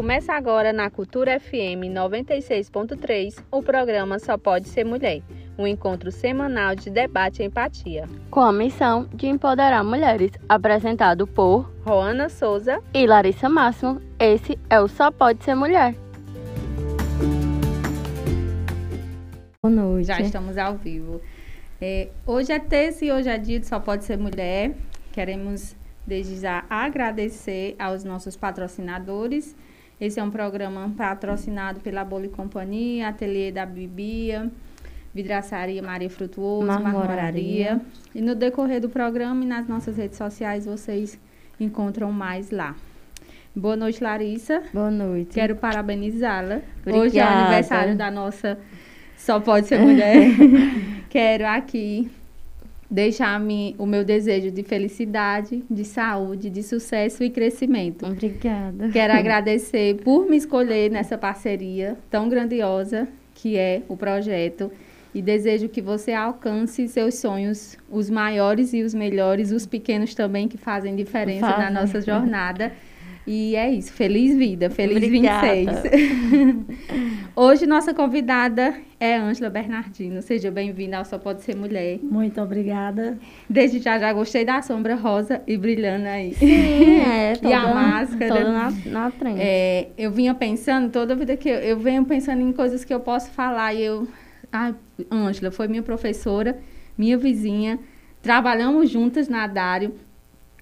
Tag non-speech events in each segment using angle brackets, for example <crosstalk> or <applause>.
Começa agora na Cultura FM 96.3 o programa Só Pode Ser Mulher, um encontro semanal de debate e empatia. Com a missão de empoderar mulheres, apresentado por Roana Souza e Larissa Máximo. Esse é o Só Pode Ser Mulher. Boa noite. Já estamos ao vivo. É, hoje é terça e hoje é dia de Só Pode Ser Mulher. Queremos desde já agradecer aos nossos patrocinadores. Esse é um programa patrocinado pela Bola e Companhia, Ateliê da Bibia, Vidraçaria Maria Frutuoso, Marmoraria. E no decorrer do programa e nas nossas redes sociais vocês encontram mais lá. Boa noite, Larissa. Boa noite. Quero parabenizá-la. Hoje é aniversário da nossa Só Pode Ser Mulher. <laughs> Quero aqui deixar o meu desejo de felicidade, de saúde, de sucesso e crescimento. Obrigada. Quero <laughs> agradecer por me escolher nessa parceria tão grandiosa que é o projeto e desejo que você alcance seus sonhos, os maiores e os melhores, os pequenos também que fazem diferença na nossa jornada. E é isso. Feliz vida. Feliz Obrigada. 26. <laughs> Hoje, nossa convidada é Ângela Bernardino. Seja bem-vinda ao Só Pode Ser Mulher. Muito obrigada. Desde já, já gostei da sombra rosa e brilhando aí. Sim, é. Toda, <laughs> e a máscara. Toda na, na frente. É, eu vinha pensando, toda vida que eu, eu venho pensando em coisas que eu posso falar. E eu... Ah, Ângela foi minha professora, minha vizinha. Trabalhamos juntas na Dário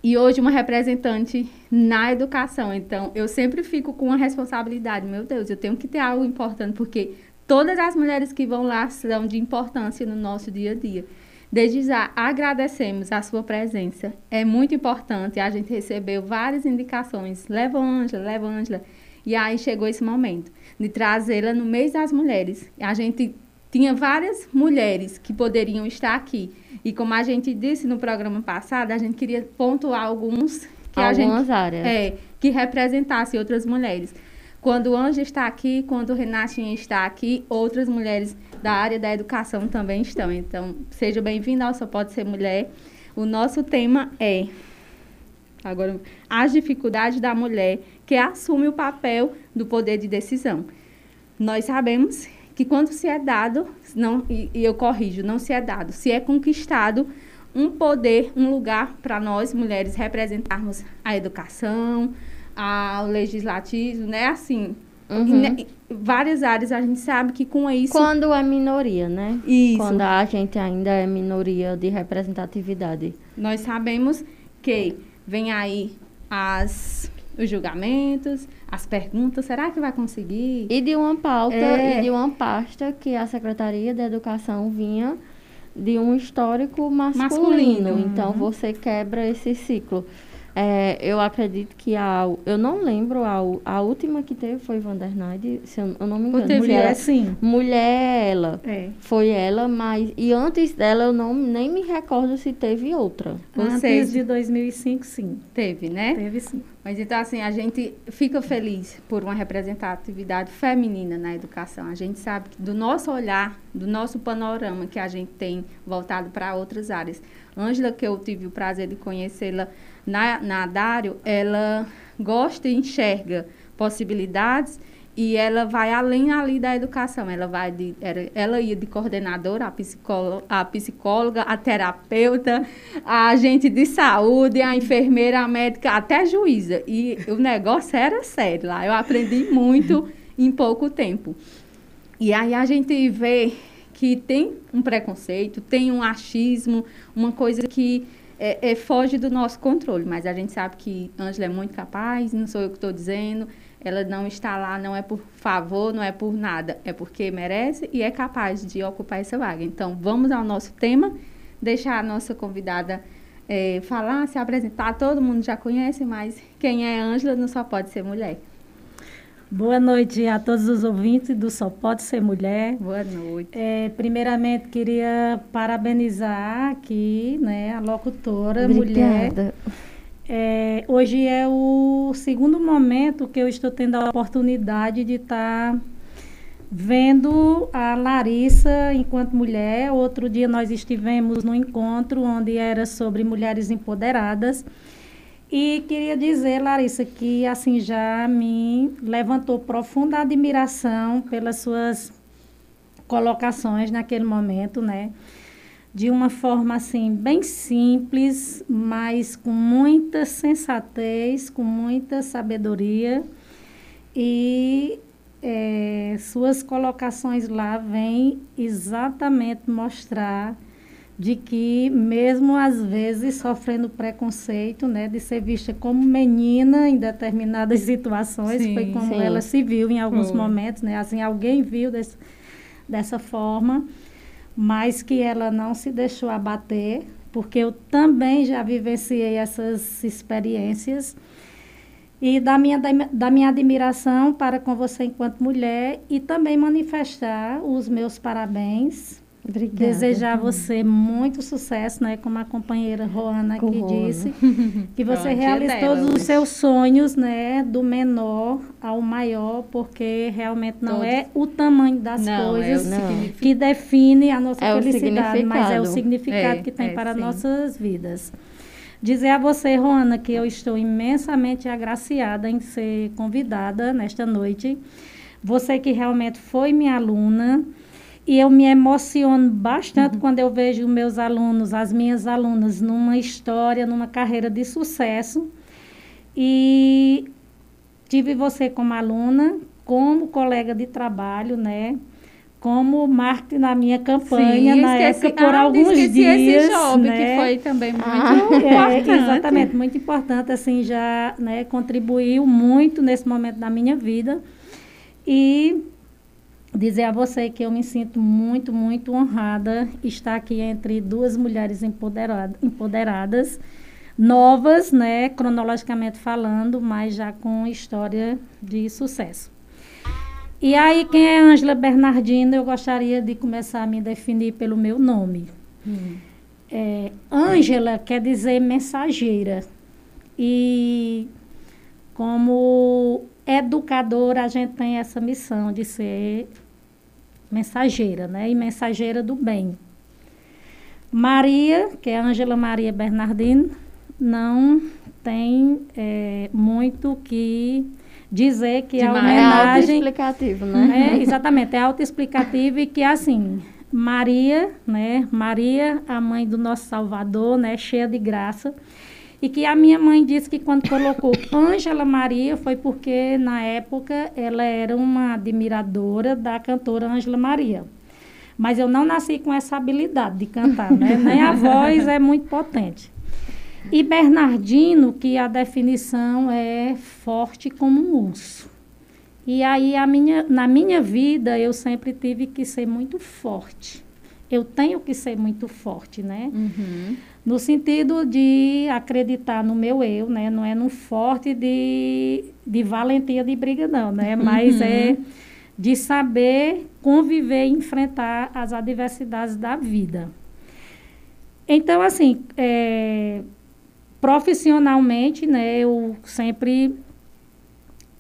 e hoje uma representante na educação. Então, eu sempre fico com a responsabilidade, meu Deus, eu tenho que ter algo importante, porque todas as mulheres que vão lá são de importância no nosso dia a dia. Desde já, agradecemos a sua presença. É muito importante. A gente recebeu várias indicações. Leva Ângela, leva Ângela. E aí chegou esse momento de trazê-la no mês das mulheres. A gente tinha várias mulheres que poderiam estar aqui e como a gente disse no programa passado, a gente queria pontuar alguns que Algumas a gente áreas. É, que representasse outras mulheres. Quando o Anja está aqui, quando o Renatinha está aqui, outras mulheres da área da educação também estão. Então, seja bem-vinda ao Só Pode Ser Mulher. O nosso tema é agora as dificuldades da mulher que assume o papel do poder de decisão. Nós sabemos que quando se é dado, não, e, e eu corrijo, não se é dado, se é conquistado um poder, um lugar para nós mulheres representarmos a educação, a, o legislativo, né? Assim, uhum. né, várias áreas a gente sabe que com isso. Quando é minoria, né? Isso. Quando a gente ainda é minoria de representatividade. Nós sabemos que vem aí as os julgamentos, as perguntas, será que vai conseguir? E de uma pauta é. e de uma pasta que a Secretaria da Educação vinha de um histórico masculino. masculino. Então uhum. você quebra esse ciclo. É, eu acredito que a. Eu não lembro, a, a última que teve foi Vandernide, se eu, eu não me engano. Teve, mulher, é, sim. Mulher ela. É. Foi ela, mas. E antes dela eu não, nem me recordo se teve outra. Antes seja, de 2005, sim. Teve, né? Teve sim. Mas então, assim, a gente fica feliz por uma representatividade feminina na educação. A gente sabe que do nosso olhar, do nosso panorama que a gente tem voltado para outras áreas. Ângela, que eu tive o prazer de conhecê-la na, na Dário, ela gosta e enxerga possibilidades e ela vai além ali da educação. Ela vai de, ela ia de coordenadora, a psicóloga, a psicóloga, a terapeuta, a agente de saúde, a enfermeira, a médica, até a juíza. E o negócio era sério lá. Eu aprendi muito em pouco tempo. E aí a gente vê que tem um preconceito, tem um achismo, uma coisa que é, é, foge do nosso controle. Mas a gente sabe que Ângela é muito capaz, não sou eu que estou dizendo. Ela não está lá, não é por favor, não é por nada, é porque merece e é capaz de ocupar essa vaga. Então, vamos ao nosso tema, deixar a nossa convidada é, falar, se apresentar. Todo mundo já conhece, mas quem é Ângela não só pode ser mulher. Boa noite a todos os ouvintes do Só Pode Ser Mulher. Boa noite. É, primeiramente, queria parabenizar aqui né, a locutora Obrigada. mulher. É, hoje é o segundo momento que eu estou tendo a oportunidade de estar tá vendo a Larissa enquanto mulher. Outro dia nós estivemos no encontro onde era sobre mulheres empoderadas. E queria dizer, Larissa, que assim já me levantou profunda admiração pelas suas colocações naquele momento, né? De uma forma assim bem simples, mas com muita sensatez, com muita sabedoria. E é, suas colocações lá vêm exatamente mostrar de que mesmo às vezes sofrendo preconceito, né, de ser vista como menina em determinadas <laughs> situações, sim, foi como sim. ela se viu em alguns foi. momentos, né, assim alguém viu desse, dessa forma, mas que ela não se deixou abater, porque eu também já vivenciei essas experiências e da minha, da minha admiração para com você enquanto mulher e também manifestar os meus parabéns Obrigada. Desejar a você muito sucesso, né? Como a companheira Roana aqui disse. <laughs> Que você realize todos os seus sonhos, né? Do menor ao maior, porque realmente não Todos. é o tamanho das não, coisas é que define a nossa é felicidade, mas é o significado é, que tem é, para sim. nossas vidas. Dizer a você, Roana, que eu estou imensamente agraciada em ser convidada nesta noite. Você que realmente foi minha aluna e eu me emociono bastante uhum. quando eu vejo meus alunos, as minhas alunas, numa história, numa carreira de sucesso. E tive você como aluna, como colega de trabalho, né? Como marketing na minha campanha Sim, na esqueci, época por ah, alguns dias, esse job, né? que foi também muito ah, importante. É, exatamente, muito importante, assim, já né, contribuiu muito nesse momento da minha vida. E dizer a você que eu me sinto muito, muito honrada estar aqui entre duas mulheres empoderada, empoderadas, novas, né, cronologicamente falando, mas já com história de sucesso. E aí, quem é Ângela Bernardino, eu gostaria de começar a me definir pelo meu nome. Hum. É, Ângela quer dizer mensageira. E como educadora, a gente tem essa missão de ser mensageira, né? E mensageira do bem. Maria, que é Ângela Maria Bernardino, não tem é, muito que dizer que a homenagem... É autoexplicativo, né? É, exatamente, é autoexplicativo e que, assim, Maria, né? Maria, a mãe do nosso Salvador, né? Cheia de graça. E que a minha mãe disse que quando colocou <laughs> Ângela Maria foi porque na época ela era uma admiradora da cantora Ângela Maria. Mas eu não nasci com essa habilidade de cantar, né? <laughs> Nem a voz é muito potente. E Bernardino, que a definição é forte como um urso. E aí a minha, na minha vida eu sempre tive que ser muito forte. Eu tenho que ser muito forte, né? Uhum. No sentido de acreditar no meu eu, né? Não é no forte de, de valentia de briga, não, né? Mas uhum. é de saber conviver e enfrentar as adversidades da vida. Então, assim, é, profissionalmente, né? Eu sempre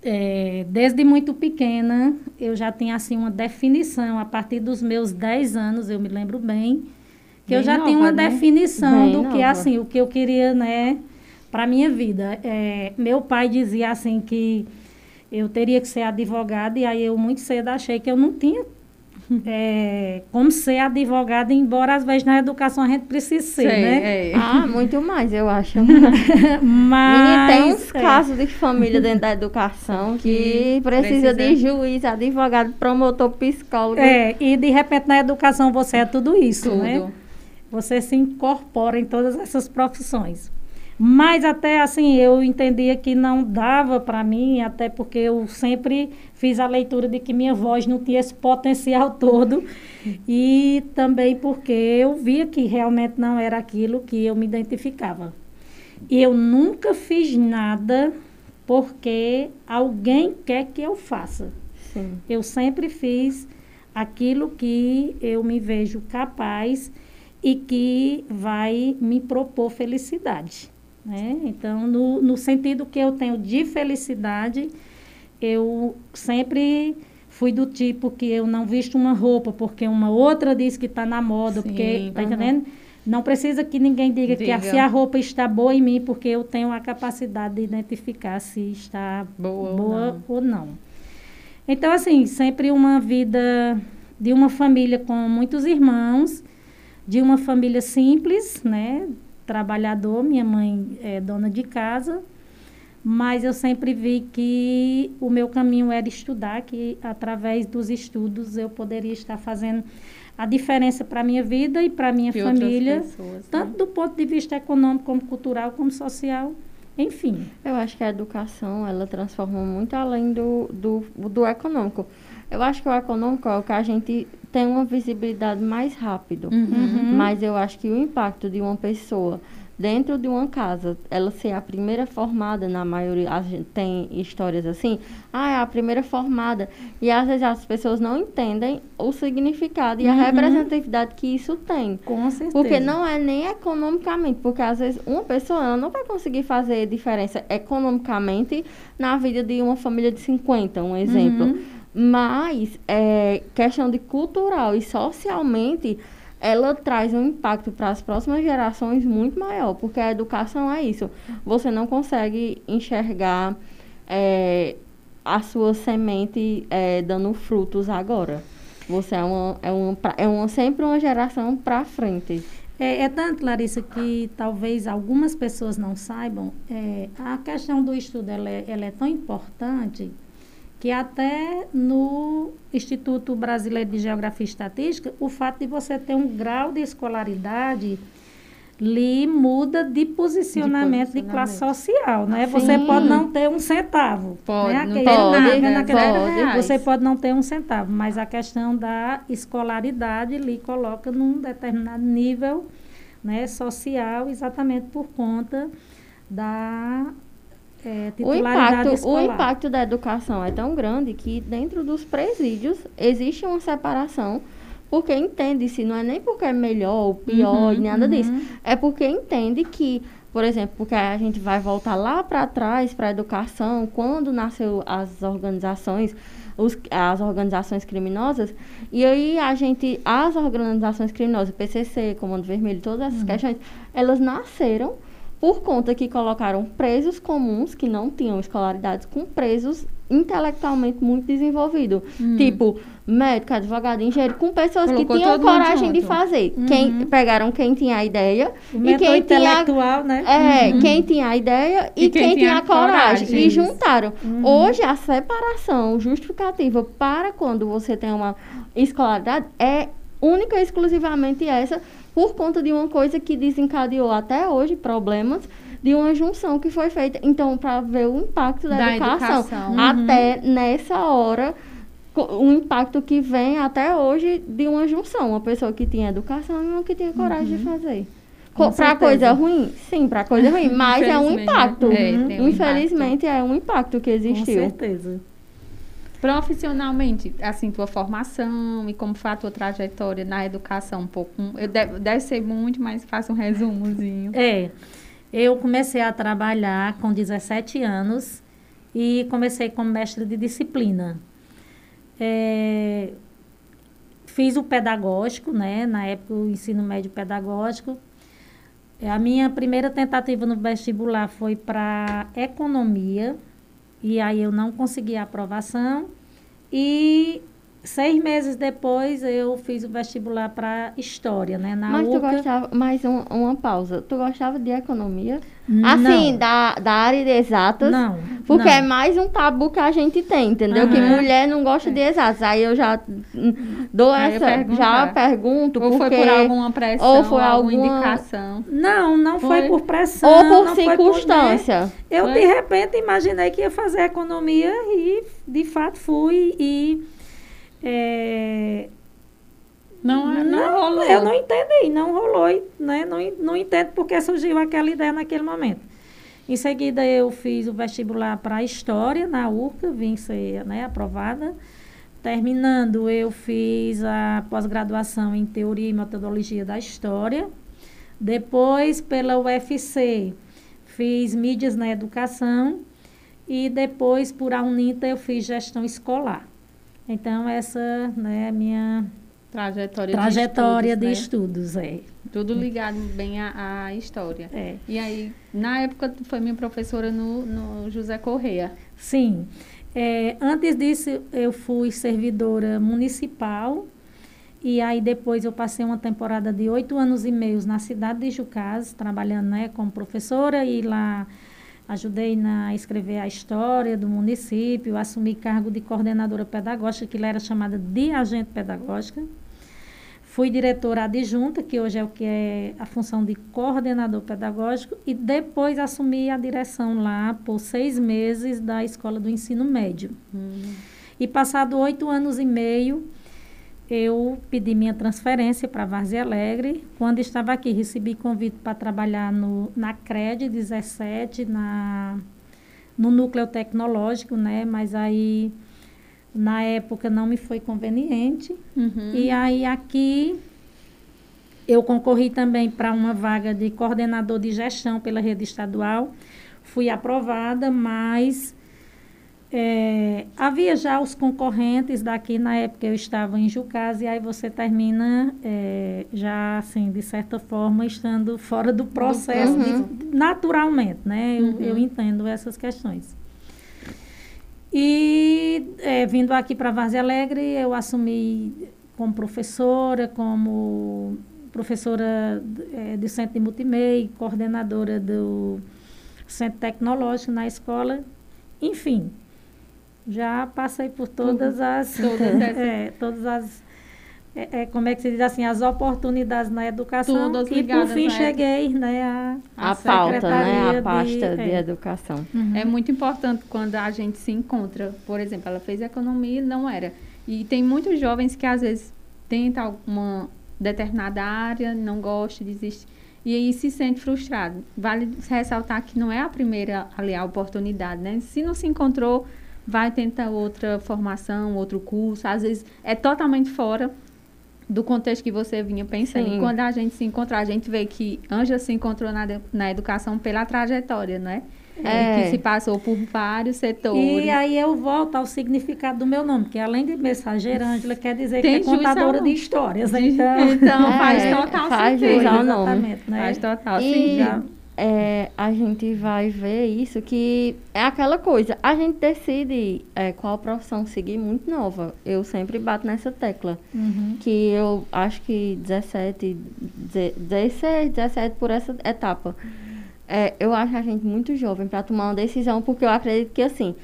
é, desde muito pequena, eu já tinha assim uma definição. A partir dos meus 10 anos, eu me lembro bem, que Bem eu já nova, tinha uma né? definição Bem do nova. que assim, o que eu queria, né, para minha vida. É, meu pai dizia assim que eu teria que ser advogada e aí eu muito cedo achei que eu não tinha <laughs> é, como ser advogada, embora às vezes na educação a gente precise ser, Sei, né? É. <laughs> Ah, muito mais, eu acho. <laughs> Mas tem uns é. casos de família dentro da educação que, que precisa, precisa, de juiz, advogado, promotor, psicólogo. É, e de repente na educação você é tudo isso, tudo. né? Você se incorpora em todas essas profissões. Mas até assim, eu entendia que não dava para mim, até porque eu sempre fiz a leitura de que minha voz não tinha esse potencial <laughs> todo. E também porque eu via que realmente não era aquilo que eu me identificava. E eu nunca fiz nada porque alguém quer que eu faça. Sim. Eu sempre fiz aquilo que eu me vejo capaz e que vai me propor felicidade. Né? Então, no, no sentido que eu tenho de felicidade, eu sempre fui do tipo que eu não visto uma roupa porque uma outra diz que está na moda, Sim, porque, tá uhum. entendendo? Não precisa que ninguém diga, diga. que a, se a roupa está boa em mim, porque eu tenho a capacidade de identificar se está boa, boa ou, não. ou não. Então, assim, sempre uma vida de uma família com muitos irmãos, de uma família simples, né? Trabalhador, minha mãe é dona de casa, mas eu sempre vi que o meu caminho era estudar, que através dos estudos eu poderia estar fazendo a diferença para a minha vida e para a minha família, pessoas, né? tanto do ponto de vista econômico, como cultural, como social, enfim. Eu acho que a educação, ela transforma muito além do, do, do econômico. Eu acho que o econômico é o que a gente tem uma visibilidade mais rápido. Uhum. Mas eu acho que o impacto de uma pessoa dentro de uma casa, ela ser a primeira formada, na maioria, a gente tem histórias assim, ah, é a primeira formada. E às vezes as pessoas não entendem o significado e a uhum. representatividade que isso tem. Com certeza. Porque não é nem economicamente, porque às vezes uma pessoa ela não vai conseguir fazer diferença economicamente na vida de uma família de 50, um exemplo. Uhum. Mas, é, questão de cultural e socialmente, ela traz um impacto para as próximas gerações muito maior, porque a educação é isso. Você não consegue enxergar é, a sua semente é, dando frutos agora. Você é, uma, é, uma, é uma, sempre uma geração para frente. É, é, tanto, Larissa, que talvez algumas pessoas não saibam, é, a questão do estudo ela é, ela é tão importante que até no Instituto Brasileiro de Geografia e Estatística, o fato de você ter um grau de escolaridade lhe muda de posicionamento de, posicionamento. de classe social, né? Sim. Você pode não ter um centavo, pode, né? Aquele, pode, nada, pode. Você pode não ter um centavo, mas a questão da escolaridade lhe coloca num determinado nível, né, social, exatamente por conta da é, o, impacto, o impacto da educação é tão grande que dentro dos presídios existe uma separação porque entende-se, não é nem porque é melhor ou pior, uhum, nada uhum. disso. É porque entende que, por exemplo, porque a gente vai voltar lá para trás para a educação, quando nasceu as organizações, os, as organizações criminosas, e aí a gente, as organizações criminosas, PCC, Comando Vermelho, todas essas uhum. questões, elas nasceram por conta que colocaram presos comuns que não tinham escolaridade com presos intelectualmente muito desenvolvidos. Hum. Tipo, médico, advogado, engenheiro, com pessoas Colocou que tinham coragem de fazer. Uhum. Quem, pegaram quem tinha a ideia. O e quem intelectual, tinha, né? É, uhum. quem tinha a ideia e, e quem, quem, tinha a coragem. coragem. E juntaram. Uhum. Hoje, a separação justificativa para quando você tem uma escolaridade é única e exclusivamente essa por conta de uma coisa que desencadeou até hoje problemas de uma junção que foi feita. Então, para ver o impacto da, da educação, educação. Uhum. até nessa hora, o impacto que vem até hoje de uma junção. Uma pessoa que tinha educação e uma que tinha coragem uhum. de fazer. Para coisa ruim? Sim, para coisa ruim. <laughs> Mas é um impacto. É, um Infelizmente, impacto. é um impacto que existiu. Com certeza. Profissionalmente, assim, tua formação e como foi a tua trajetória na educação, um pouco. Eu deve, deve ser muito, mas faça um resumozinho. É. Eu comecei a trabalhar com 17 anos e comecei como mestre de disciplina. É, fiz o pedagógico, né? Na época, o ensino médio pedagógico. A minha primeira tentativa no vestibular foi para economia, e aí eu não consegui a aprovação. E seis meses depois eu fiz o vestibular para história, né? Na Mas UCA. tu gostava, mais um, uma pausa. Tu gostava de economia? Assim, da, da área de exatas? Não. Porque não. é mais um tabu que a gente tem, entendeu? Uhum. Que mulher não gosta é. de exatas. Aí eu já dou Aí essa, já pergunto. Ou porque, foi por alguma pressão, ou foi alguma indicação? Não, não foi, foi por pressão. Ou por circunstância. Por, eu, foi? de repente, imaginei que ia fazer economia e, de fato, fui e é, não, não, não, rolou. Eu não entendi, não rolou, né? Não, não entendo porque surgiu aquela ideia naquele momento. Em seguida, eu fiz o vestibular para História na URCA, vim ser né, aprovada. Terminando, eu fiz a pós-graduação em Teoria e Metodologia da História. Depois, pela UFC, fiz Mídias na Educação. E depois, por a UNITA, eu fiz Gestão Escolar. Então, essa né, é a minha trajetória, trajetória de, estudos, de né? estudos, é. Tudo ligado bem à, à história. É. E aí, na época, foi minha professora no, no José Correia. Sim. É, antes disso, eu fui servidora municipal e aí depois eu passei uma temporada de oito anos e meio na cidade de Jucás, trabalhando né, como professora e lá ajudei na, escrever a história do município, assumi cargo de coordenadora pedagógica, que lá era chamada de agente pedagógica. Fui diretora adjunta, que hoje é o que é a função de coordenador pedagógico, e depois assumi a direção lá por seis meses da Escola do Ensino Médio. Hum. E passado oito anos e meio, eu pedi minha transferência para Várzea Alegre. Quando estava aqui, recebi convite para trabalhar no, na CRED 17, na, no núcleo tecnológico, né? Mas aí, na época, não me foi conveniente. Uhum. E aí, aqui, eu concorri também para uma vaga de coordenador de gestão pela rede estadual. Fui aprovada, mas é, havia já os concorrentes daqui, na época eu estava em Jucás, e aí você termina é, já, assim, de certa forma, estando fora do processo, uhum. de, naturalmente, né? Uhum. Eu, eu, entendo essas questões. E é, vindo aqui para Várzea Alegre, eu assumi como professora, como professora é, do Centro de Multimeia, coordenadora do Centro Tecnológico na escola, enfim, já passei por todas as todas, <laughs> é, todas as é, é, como é que se diz assim as oportunidades na educação Todas e por fim cheguei né a, a, a pauta né a pasta de, de é. educação. Uhum. é muito importante quando a gente se encontra. Por exemplo ela fez economia não era. E tem muitos jovens que às vezes tentam uma determinada área não gosta desiste. E aí se sente frustrado. Vale ressaltar que não é a primeira ali a oportunidade né? Se não se encontrou vai tentar outra formação, outro curso, às vezes é totalmente fora do contexto que você vinha pensando. Sim. E quando a gente se encontra, a gente vê que Anja se encontrou na, na educação pela trajetória, não é? É. que se passou por vários setores. E aí eu volto ao significado do meu nome, que além de mensageira, Ângela quer dizer Tem que é contadora de histórias. <laughs> Então, então é, faz total faz sentido. Nome. Né? Faz total e, sentido é, a gente vai ver isso que é aquela coisa. A gente decide é, qual profissão seguir muito nova. Eu sempre bato nessa tecla. Uhum. Que eu acho que 17, 16, 17 por essa etapa. É, eu acho a gente muito jovem para tomar uma decisão, porque eu acredito que assim,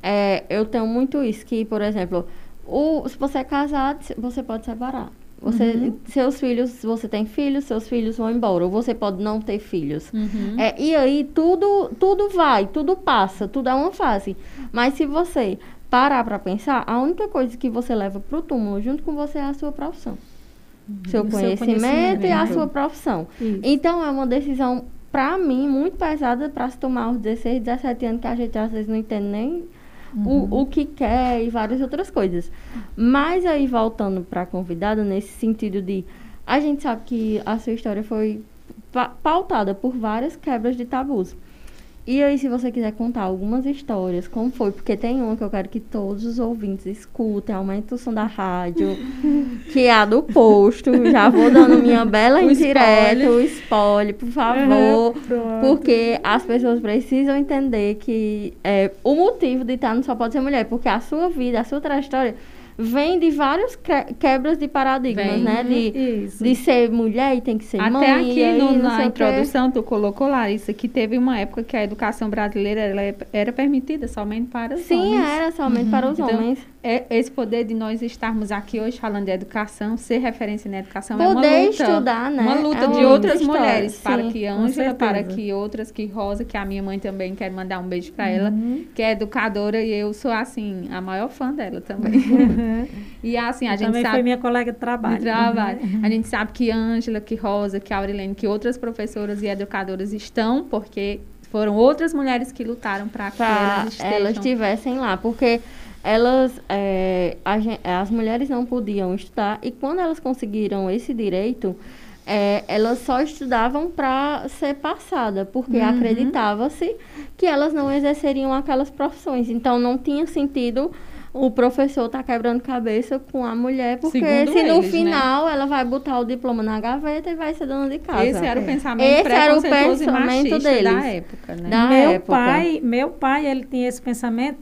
é, eu tenho muito isso, que, por exemplo, o, se você é casado, você pode separar. Você, uhum. Seus filhos, você tem filhos, seus filhos vão embora. Ou você pode não ter filhos. Uhum. É, e aí tudo, tudo vai, tudo passa, tudo é uma fase. Mas se você parar para pensar, a única coisa que você leva para o túmulo junto com você é a sua profissão. Uhum. Seu, conhecimento seu, conhecimento e a sua profissão. Isso. Então é uma decisão, para mim, muito pesada para se tomar aos 16, 17 anos, que a gente às vezes não entende nem uhum. o, o que quer e várias outras coisas. Mas aí, voltando para a convidada, nesse sentido de. A gente sabe que a sua história foi pautada por várias quebras de tabus. E aí, se você quiser contar algumas histórias, como foi? Porque tem uma que eu quero que todos os ouvintes escutem, aumente o som da rádio, <laughs> que é a do posto. Já vou dando minha <laughs> bela o indireta, spoiler. o spoiler, por favor. Uhum, porque as pessoas precisam entender que é, o motivo de estar não só pode ser mulher, porque a sua vida, a sua trajetória vem de vários quebras de paradigmas, vem. né? De, de ser mulher e tem que ser Até mãe. Até aqui no, na introdução tu colocou, Larissa, que teve uma época que a educação brasileira ela é, era permitida somente para os Sim, homens. Sim, era somente uhum. para os então, homens é, esse poder de nós estarmos aqui hoje falando de educação, ser referência na educação poder é uma luta. estudar, né? Uma luta é de outras história, mulheres, sim, para que Ângela, para que outras, que Rosa, que a minha mãe também quer mandar um beijo para uhum. ela, que é educadora e eu sou assim a maior fã dela também. <laughs> Uhum. e assim a eu gente também sabe foi minha colega de trabalho. De trabalho. Uhum. A gente sabe que Ângela, que Rosa, que Aurilene, que outras professoras e educadoras estão porque foram outras mulheres que lutaram para que elas estejam. elas estivessem lá, porque elas, é, a, as mulheres não podiam estudar e quando elas conseguiram esse direito, é, elas só estudavam para ser passada, porque uhum. acreditava-se que elas não exerceriam aquelas profissões. Então, não tinha sentido o professor está quebrando cabeça com a mulher, porque Segundo se no eles, né? final ela vai botar o diploma na gaveta e vai ser dona de casa. Esse era o É. pensamento Esse era o e pensamento deles. da época, né? Da meu época. pai, meu pai, ele tinha esse pensamento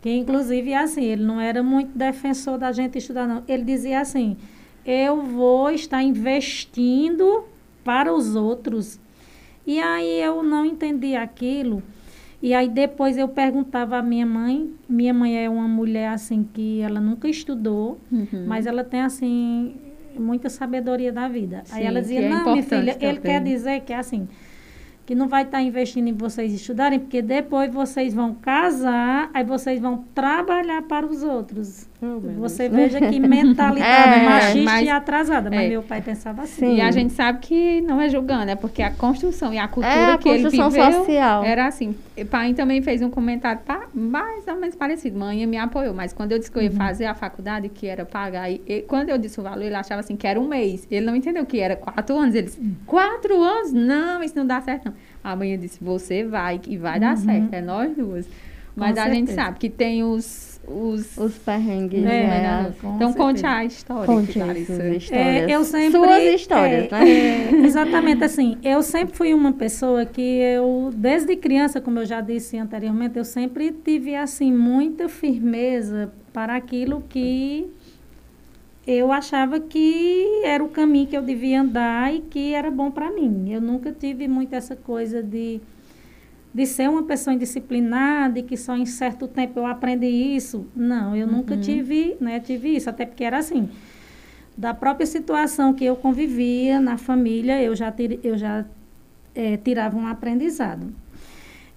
que inclusive é assim, ele não era muito defensor da gente estudar não. Ele dizia assim: "Eu vou estar investindo para os outros". E aí eu não entendi aquilo. E aí depois eu perguntava à minha mãe, minha mãe é uma mulher assim que ela nunca estudou, Uhum. mas ela tem assim muita sabedoria da vida. Sim, aí ela dizia: é "Não, minha filha, ele quer dizer que é assim, que não vai estar investindo em vocês estudarem, porque depois vocês vão casar, aí vocês vão trabalhar para os outros. Você veja que <laughs> mentalidade É, machista mas- e atrasada. Mas é. meu pai pensava assim. E a Sim. gente sabe que não é julgando, é porque a construção e a cultura É a que ele construção viveu social. era assim. E pai também fez um comentário pá, mais ou menos parecido. Mãe me apoiou, mas quando eu disse que eu ia Uhum. fazer a faculdade, que era pagar, e, e quando eu disse o valor, ele achava assim que era um mês. Ele não entendeu que era quatro anos. Ele disse, Hum. quatro anos? Não, isso não dá certo, não. A mãe disse, você vai, e vai dar certo, é nós duas. Mas a gente certeza. sabe que tem os... os, Os perrengues, É, né? né? as- com então conte certeza. a história, Conte Clarissa. essas histórias. É, eu sempre, Suas histórias, é, né? é, exatamente assim. Eu sempre fui uma pessoa que eu, desde criança, como eu já disse anteriormente, eu sempre tive assim muita firmeza para aquilo que eu achava que era o caminho que eu devia andar e que era bom para mim. Eu nunca tive muito essa coisa de de ser uma pessoa indisciplinada e que só em certo tempo eu aprendi isso. Não, eu nunca tive, né, tive isso, até porque era assim da própria situação que eu convivia na família, eu já, eu já eh, tirava um aprendizado.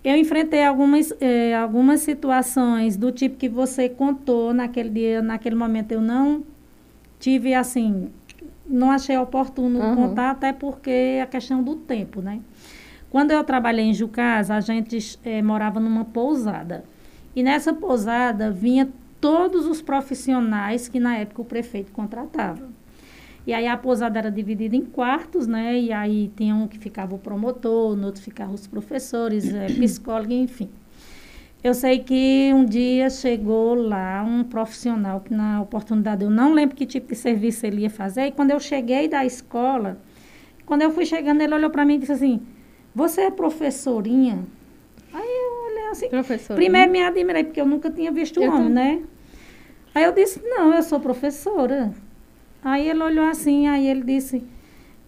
Eu enfrentei algumas, eh, algumas situações do tipo que você contou naquele dia, naquele momento eu não tive assim, não achei oportuno Uhum. contar, até porque a questão do tempo, né? Quando eu trabalhei em Jucás, a gente eh, morava numa pousada. E nessa pousada vinha todos os profissionais que na época o prefeito contratava. E aí a pousada era dividida em quartos, né? E aí tinha um que ficava o promotor, no outro ficavam os professores, eh, <clears throat> psicólogo, enfim. Eu sei que um dia chegou lá um profissional que na oportunidade eu não lembro que tipo de serviço ele ia fazer. E quando eu cheguei da escola, quando eu fui chegando, ele olhou para mim e disse assim: "Você é professorinha?" Aí eu olhei assim, Professor. Primeiro me admirei, porque eu nunca tinha visto Eu homem, né? Aí eu disse, não, eu sou professora. Aí ele olhou assim, aí ele disse,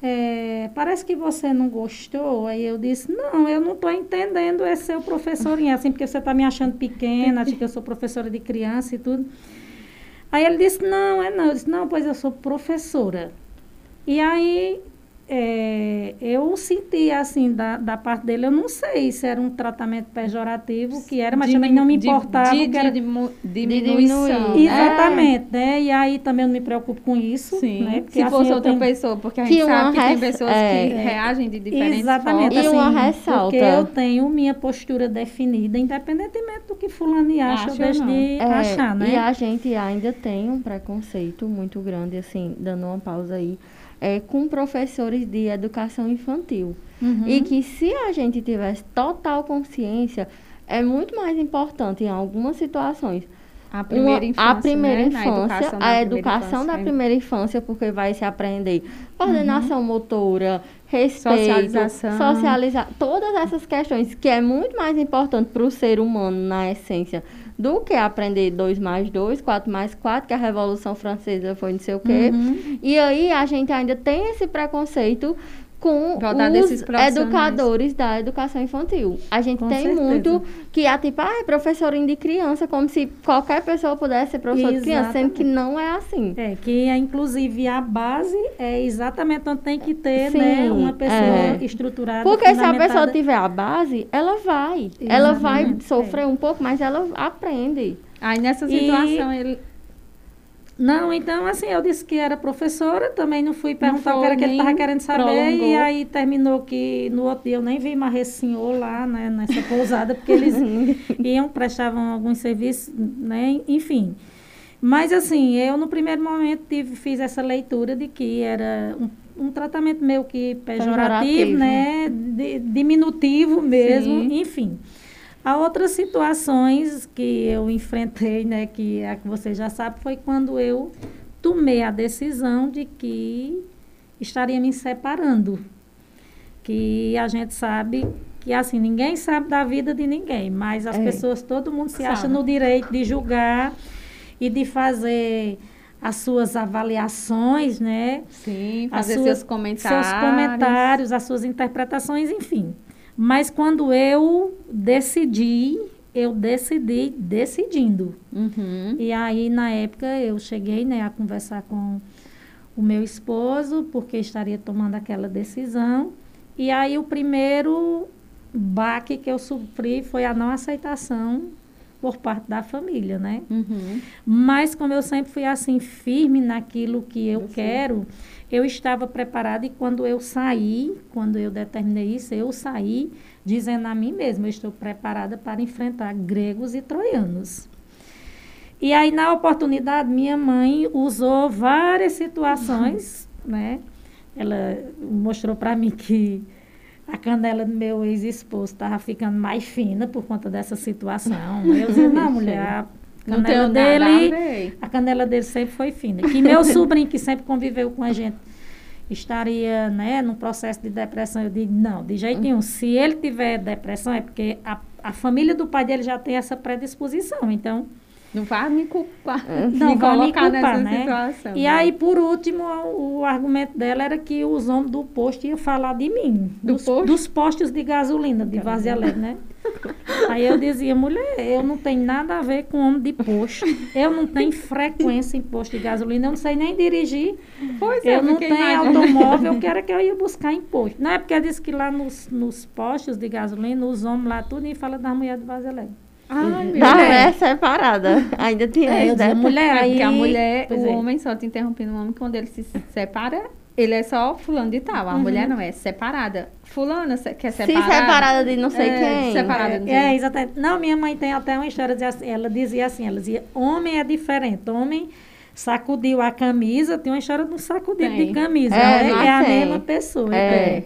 é, parece que você não gostou. Aí eu disse, não, eu não estou entendendo esse seu professorinho, assim, porque você está me achando pequena, acha que eu sou professora de criança e tudo. Aí ele disse, não, é não. Eu disse, não, pois eu sou professora. E aí é, eu senti, assim, da, da parte dele, eu não sei se era um tratamento pejorativo, que era, mas também não me importava. De, que era- de, dimu- diminuição. diminuir. né? Exatamente, né? E aí também eu não me preocupo com isso, Sim. né? Porque Se assim, fosse outra tenho- pessoa, porque a Que gente uma sabe que tem pessoas é. que reagem de diferentes Exatamente, formas. E uma assim, ressalta. porque eu tenho minha postura definida, independentemente do que fulano acha ou não. de É, achar, né? E a gente ainda tem um preconceito muito grande, assim, dando uma pausa aí, é, com professores de educação infantil. Uhum. E que se a gente tivesse total consciência, é muito mais importante em algumas situações. A primeira uma- infância, a primeira né? Infância, educação da a primeira educação da infância. primeira infância, porque vai se aprender coordenação motora, respeito, Socialização. socializar, todas essas questões que é muito mais importante para o ser humano na essência do que aprender 2 mais 2, 4 mais 4, que a Revolução Francesa foi não sei o quê. Uhum. E aí a gente ainda tem esse preconceito com os educadores da educação infantil. A gente Com tem certeza. muito que é tipo, ah, é professorinho de criança, como se qualquer pessoa pudesse ser professor de criança, sendo que não é assim. É, que é, inclusive a base é exatamente onde tem que ter, Sim, né, uma pessoa é. estruturada. Porque se a pessoa tiver a base, ela vai. Ela vai Exatamente, sofrer um pouco, mas ela aprende. Aí nessa E- situação ele Não, então assim, eu disse que era professora, também não fui perguntar o que foi, era que ele estava querendo saber, prolongou. e aí terminou que no outro dia eu nem vi mais esse senhor lá, né, nessa pousada, porque eles <laughs> iam, prestavam alguns serviços, né, enfim. Mas assim, eu no primeiro momento tive, fiz essa leitura de que era um, um tratamento meio que pejorativo, Pejorativo. né, di- diminutivo mesmo, Sim. enfim. Há outras situações que eu enfrentei, né, que é a que você já sabe, foi quando eu tomei a decisão de que estaria me separando. Que a gente sabe que assim, ninguém sabe da vida de ninguém, mas as é. pessoas, todo mundo se sabe. acha no direito de julgar e de fazer as suas avaliações, né? Sim, fazer suas, seus comentários. Seus comentários, as suas interpretações, enfim. Mas quando eu decidi, eu decidi decidindo. Uhum. E aí, na época, eu cheguei né, a conversar com o meu esposo, porque estaria tomando aquela decisão. E aí, o primeiro baque que eu sofri foi a não aceitação por parte da família, né? Uhum. Mas como eu sempre fui assim firme naquilo que eu, eu quero, eu estava preparada e quando eu saí, quando eu determinei isso, eu saí dizendo a mim mesma, eu estou preparada para enfrentar gregos e troianos. E aí na oportunidade minha mãe usou várias situações, uhum. né? Ela mostrou para mim que a canela do meu ex-esposo estava ficando mais fina por conta dessa situação. Eu disse, não, <laughs> mulher, a canela dele, a, a canela dele sempre foi fina. Que meu sobrinho, que sempre conviveu com a gente, estaria, né, num processo de depressão. Eu digo, não, de jeito nenhum. Se ele tiver depressão, é porque a, a família do pai dele já tem essa predisposição. Então, não vai me culpar. É. Não me vai me culpar, nessa né? situação. E né? aí, por último, o, o, argumento dela era que os homens do posto iam falar de mim. Do dos, posto? dos postos de gasolina, de Vazia Leve, né? aí eu dizia, mulher, eu não tenho nada a ver com homem de posto. Eu não tenho frequência em posto de gasolina, eu não sei nem dirigir. Pois é, eu não tenho imagina. automóvel, que era que eu ia buscar em posto. Não é porque disse que lá nos, nos postos de gasolina, os homens lá tudo e fala da mulher de Vazia Leve. Ai, meu da mulher separada. Ainda tinha é, né? mulher, é, aí... a mulher, o é. homem, só te interrompendo, o homem, quando ele se separa, ele é só fulano de tal. A uhum. mulher não é separada. Fulana quer separar. Se separada de não sei é, quem. Separada é, de... é, exatamente. Não, minha mãe tem até uma história, assim, ela dizia assim, ela dizia, homem é diferente. Homem sacudiu a camisa, tem uma história do sacudido de camisa. É, né? é a mesma pessoa. É. é.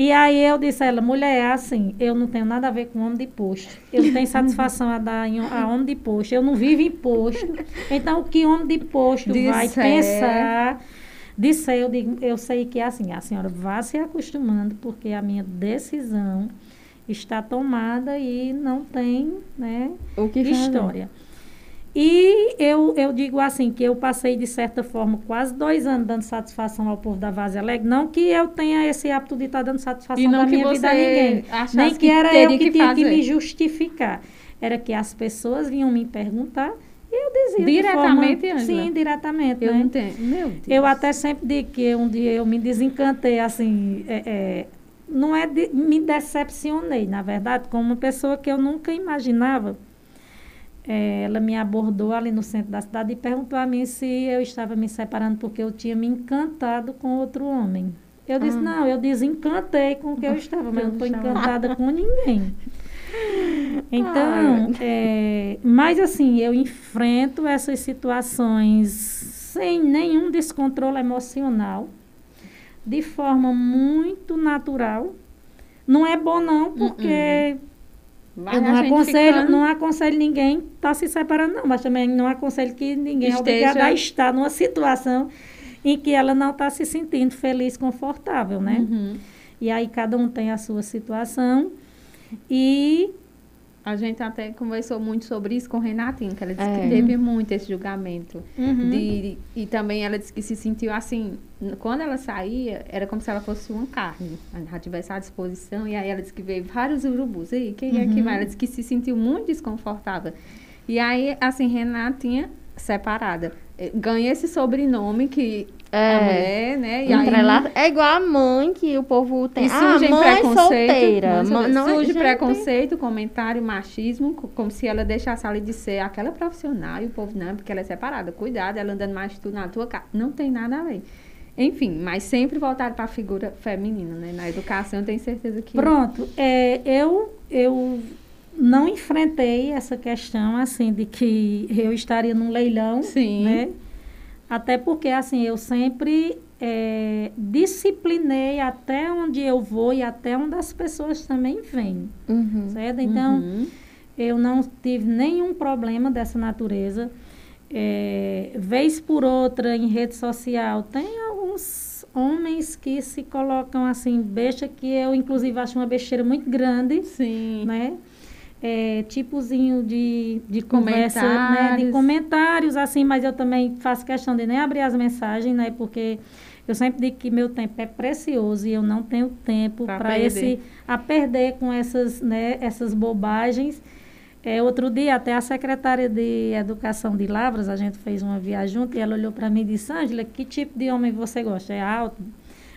E aí eu disse a ela, mulher, é assim, eu não tenho nada a ver com homem de posto. Eu não tenho <laughs> satisfação a dar em, a homem de posto. Eu não vivo em posto. Então, o que homem de posto vai pensar... Disse eu, digo, eu sei que é assim, a senhora vá se acostumando, porque a minha decisão está tomada e não tem né, o que história. Fazer. E eu, eu digo assim, que eu passei, de certa forma, quase dois anos dando satisfação ao povo da Vaza Alegre. Não que eu tenha esse hábito de estar dando satisfação da minha vida a ninguém. Nem que, que era eu que, que tinha que me justificar. Era que as pessoas vinham me perguntar e eu dizia Diretamente, de forma, Sim, diretamente. Eu né? não tenho. Meu Deus. Eu até sempre digo que um dia eu me desencantei, assim... É, é, não é de, me decepcionei, na verdade, como uma pessoa que eu nunca imaginava é, ela me abordou ali no centro da cidade e perguntou a mim se eu estava me separando porque eu tinha me encantado com outro homem. Eu disse, ah. não, eu desencantei com o que eu <laughs> estava, mas não estou encantada com ninguém. <laughs> Então, é, mas assim, eu enfrento essas situações sem nenhum descontrole emocional, de forma muito natural. Não é bom não, porque... Uh -uh Vai eu não aconselho, ficando... não aconselho ninguém estar tá se separando, não, mas também não aconselho que ninguém Esteja... é obrigado a estar numa situação em que ela não está se sentindo feliz, confortável, né? Uhum. E aí cada um tem a sua situação e a gente até conversou muito sobre isso com Renatinha, que ela disse é. que teve muito esse julgamento. Uhum. De, e também ela disse que se sentiu assim, quando ela saía, era como se ela fosse uma carne. Ela tivesse à disposição, e aí ela disse que veio vários urubus. E quem uhum. é que uhum. vai? Ela disse que se sentiu muito desconfortável. E aí, assim, Renatinha separada. Eh, ganha esse sobrenome que é, a mulher, né? E aí, é igual a mãe que o povo tem. E ah, mãe solteira. Mãe, não, surge preconceito, comentário, machismo, como se ela deixasse ali de ser aquela profissional e o povo não, porque ela é separada. Cuidado, ela andando mais tu na tua casa. Não tem nada a ver. Enfim, mas sempre voltado para a figura feminina, né? Na educação, eu tenho certeza que. Pronto. É, eu, eu não enfrentei essa questão, assim, de que eu estaria num leilão, Sim. né? Até porque, assim, eu sempre é, disciplinei até onde eu vou e até onde as pessoas também vêm. Uhum. Certo? Então, uhum. eu não tive nenhum problema dessa natureza. É, vez por outra, em rede social, tem alguns homens que se colocam assim, besta, que eu, inclusive, acho uma besteira muito grande. Sim. Né? É, tipozinho de, de conversa, né? De comentários, assim, mas eu também faço questão de nem abrir as mensagens, né? Porque eu sempre digo que meu tempo é precioso e eu não tenho tempo para esse a perder com essas, né, essas bobagens. É, outro dia, até a secretária de Educação de Lavras, a gente fez uma viagem junto e ela olhou para mim e disse, Ângela, que tipo de homem você gosta? É alto,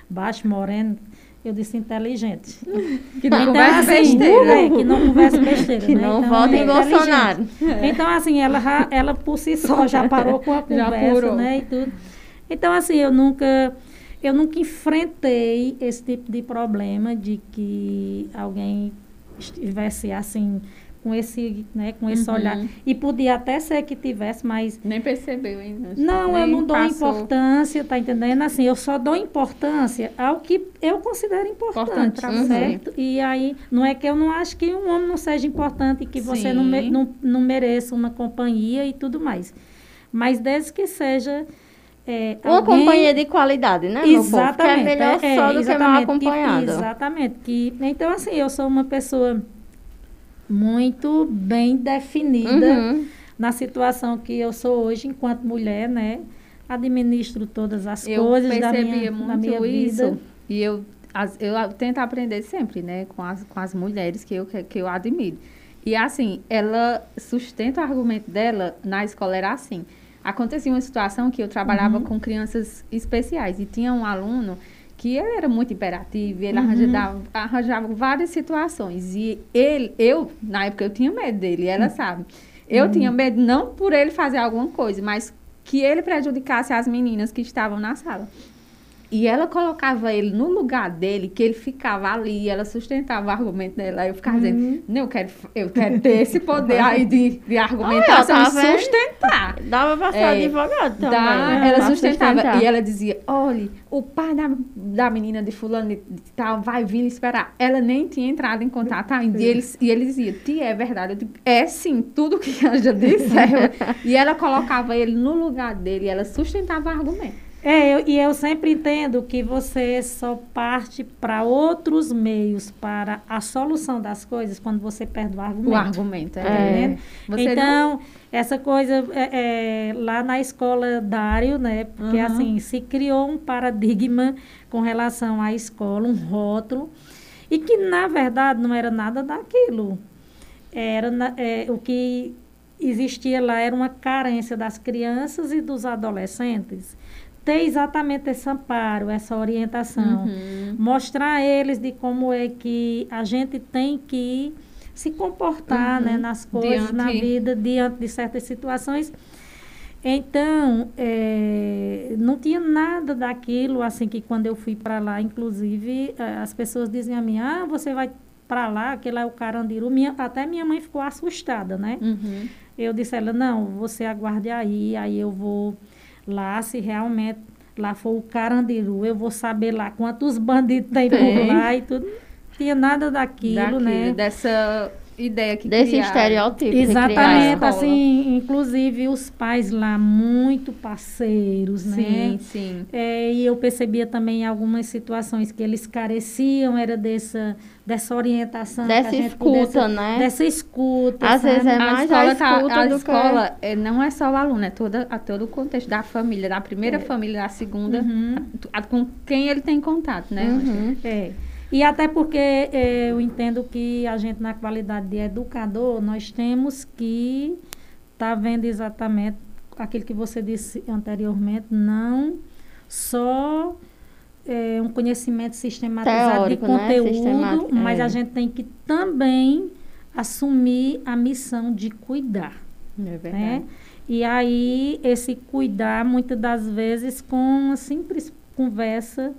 baixo, moreno? Eu disse inteligente. <laughs> Que não então, conversa assim, besteira. É, que não conversa besteira. <laughs> que né? não então, vota em Bolsonaro. É. Então, assim, ela, ela por si só já <laughs> parou com a conversa, né? E tudo. Então, assim, eu nunca, eu nunca enfrentei esse tipo de problema de que alguém estivesse assim com esse, né, com esse uhum. olhar. E podia até ser que tivesse, mas... Nem percebeu ainda. Não, Nem eu não dou passou. importância, tá entendendo? Assim, eu só dou importância ao que eu considero importante, importante. Uhum. certo? E aí, não é que eu não acho que um homem não seja importante, que você não, não, não mereça uma companhia e tudo mais. Mas desde que seja... É, uma alguém... companhia de qualidade, né? Exatamente. Que é melhor é, só do que mal acompanhado. Que, exatamente. Que, então, assim, eu sou uma pessoa muito bem definida uhum. na situação que eu sou hoje enquanto mulher, né? Administro todas as eu coisas da minha, da minha isso, vida. E eu, as, eu tento aprender sempre, né? Com as, com as mulheres que eu, que, que eu admiro. E assim, ela sustenta o argumento dela na escola, era assim. Acontecia uma situação que eu trabalhava uhum. com crianças especiais e tinha um aluno que ele era muito imperativo, ele uhum. arranjava, arranjava, várias situações. E ele, eu, na época, eu tinha medo dele, ela uhum. sabe. Eu uhum. tinha medo não por ele fazer alguma coisa, mas que ele prejudicasse as meninas que estavam na sala. E ela colocava ele no lugar dele, que ele ficava ali, ela sustentava o argumento dela. Aí eu ficava uhum. dizendo, não, eu quero, eu quero ter esse poder aí de, de argumentação e sustentar. Dava pra ser é, advogado também. Dá, né? Ela sustentava. Sustentar. E ela dizia, olha, o pai da, da menina de fulano de, de tal vai vir esperar. Ela nem tinha entrado em contato ainda. E ele, e ele dizia, tia, é verdade. Eu digo, é sim, tudo que a Anja disse. <laughs> E ela colocava ele no lugar dele, ela sustentava o argumento. É, eu, e eu sempre entendo que você só parte para outros meios para a solução das coisas quando você perde o argumento. O argumento, é. é. então, não... essa coisa é, é, lá na escola Dário, né? Porque uhum. assim, se criou um paradigma com relação à escola, um rótulo, e que na verdade não era nada daquilo. Era é, o que existia lá era uma carência das crianças e dos adolescentes ter exatamente esse amparo, essa orientação, uhum. mostrar a eles de como é que a gente tem que se comportar uhum. né, nas coisas, diante... na vida, diante de certas situações. Então, é, não tinha nada daquilo, assim, que quando eu fui para lá, inclusive, eh, as pessoas diziam a mim, ah, você vai para lá, aquele é o Carandiru. Minha, até minha mãe ficou assustada, né? Uhum. Eu disse a ela, não, você aguarde aí, aí eu vou Lá, se realmente lá for o Carandiru, eu vou saber lá quantos bandidos tem, tem. por lá e tudo. Não tinha nada daquilo, daquilo né? Dessa ideia que Desse criaram. estereótipo. Exatamente, assim, inclusive os pais lá muito parceiros, né? Sim, sim. É, e eu percebia também algumas situações que eles careciam, era dessa, dessa orientação. Dessa escuta, né? Dessa escuta, Às sabe? vezes é mais a, a escuta a do escola que... é, não é só o aluno, é toda, a todo o contexto da família, da primeira é. família, da segunda, uhum. a, com quem ele tem contato, né? Uhum. É. E até porque eh, eu entendo que a gente, na qualidade de educador, nós temos que estar tá vendo exatamente aquilo que você disse anteriormente, não só eh, um conhecimento sistematizado Teórico, de né? conteúdo, né? mas é. a gente tem que também assumir a missão de cuidar. É né? verdade. Né? E aí, esse cuidar, muitas das vezes, com uma simples conversa,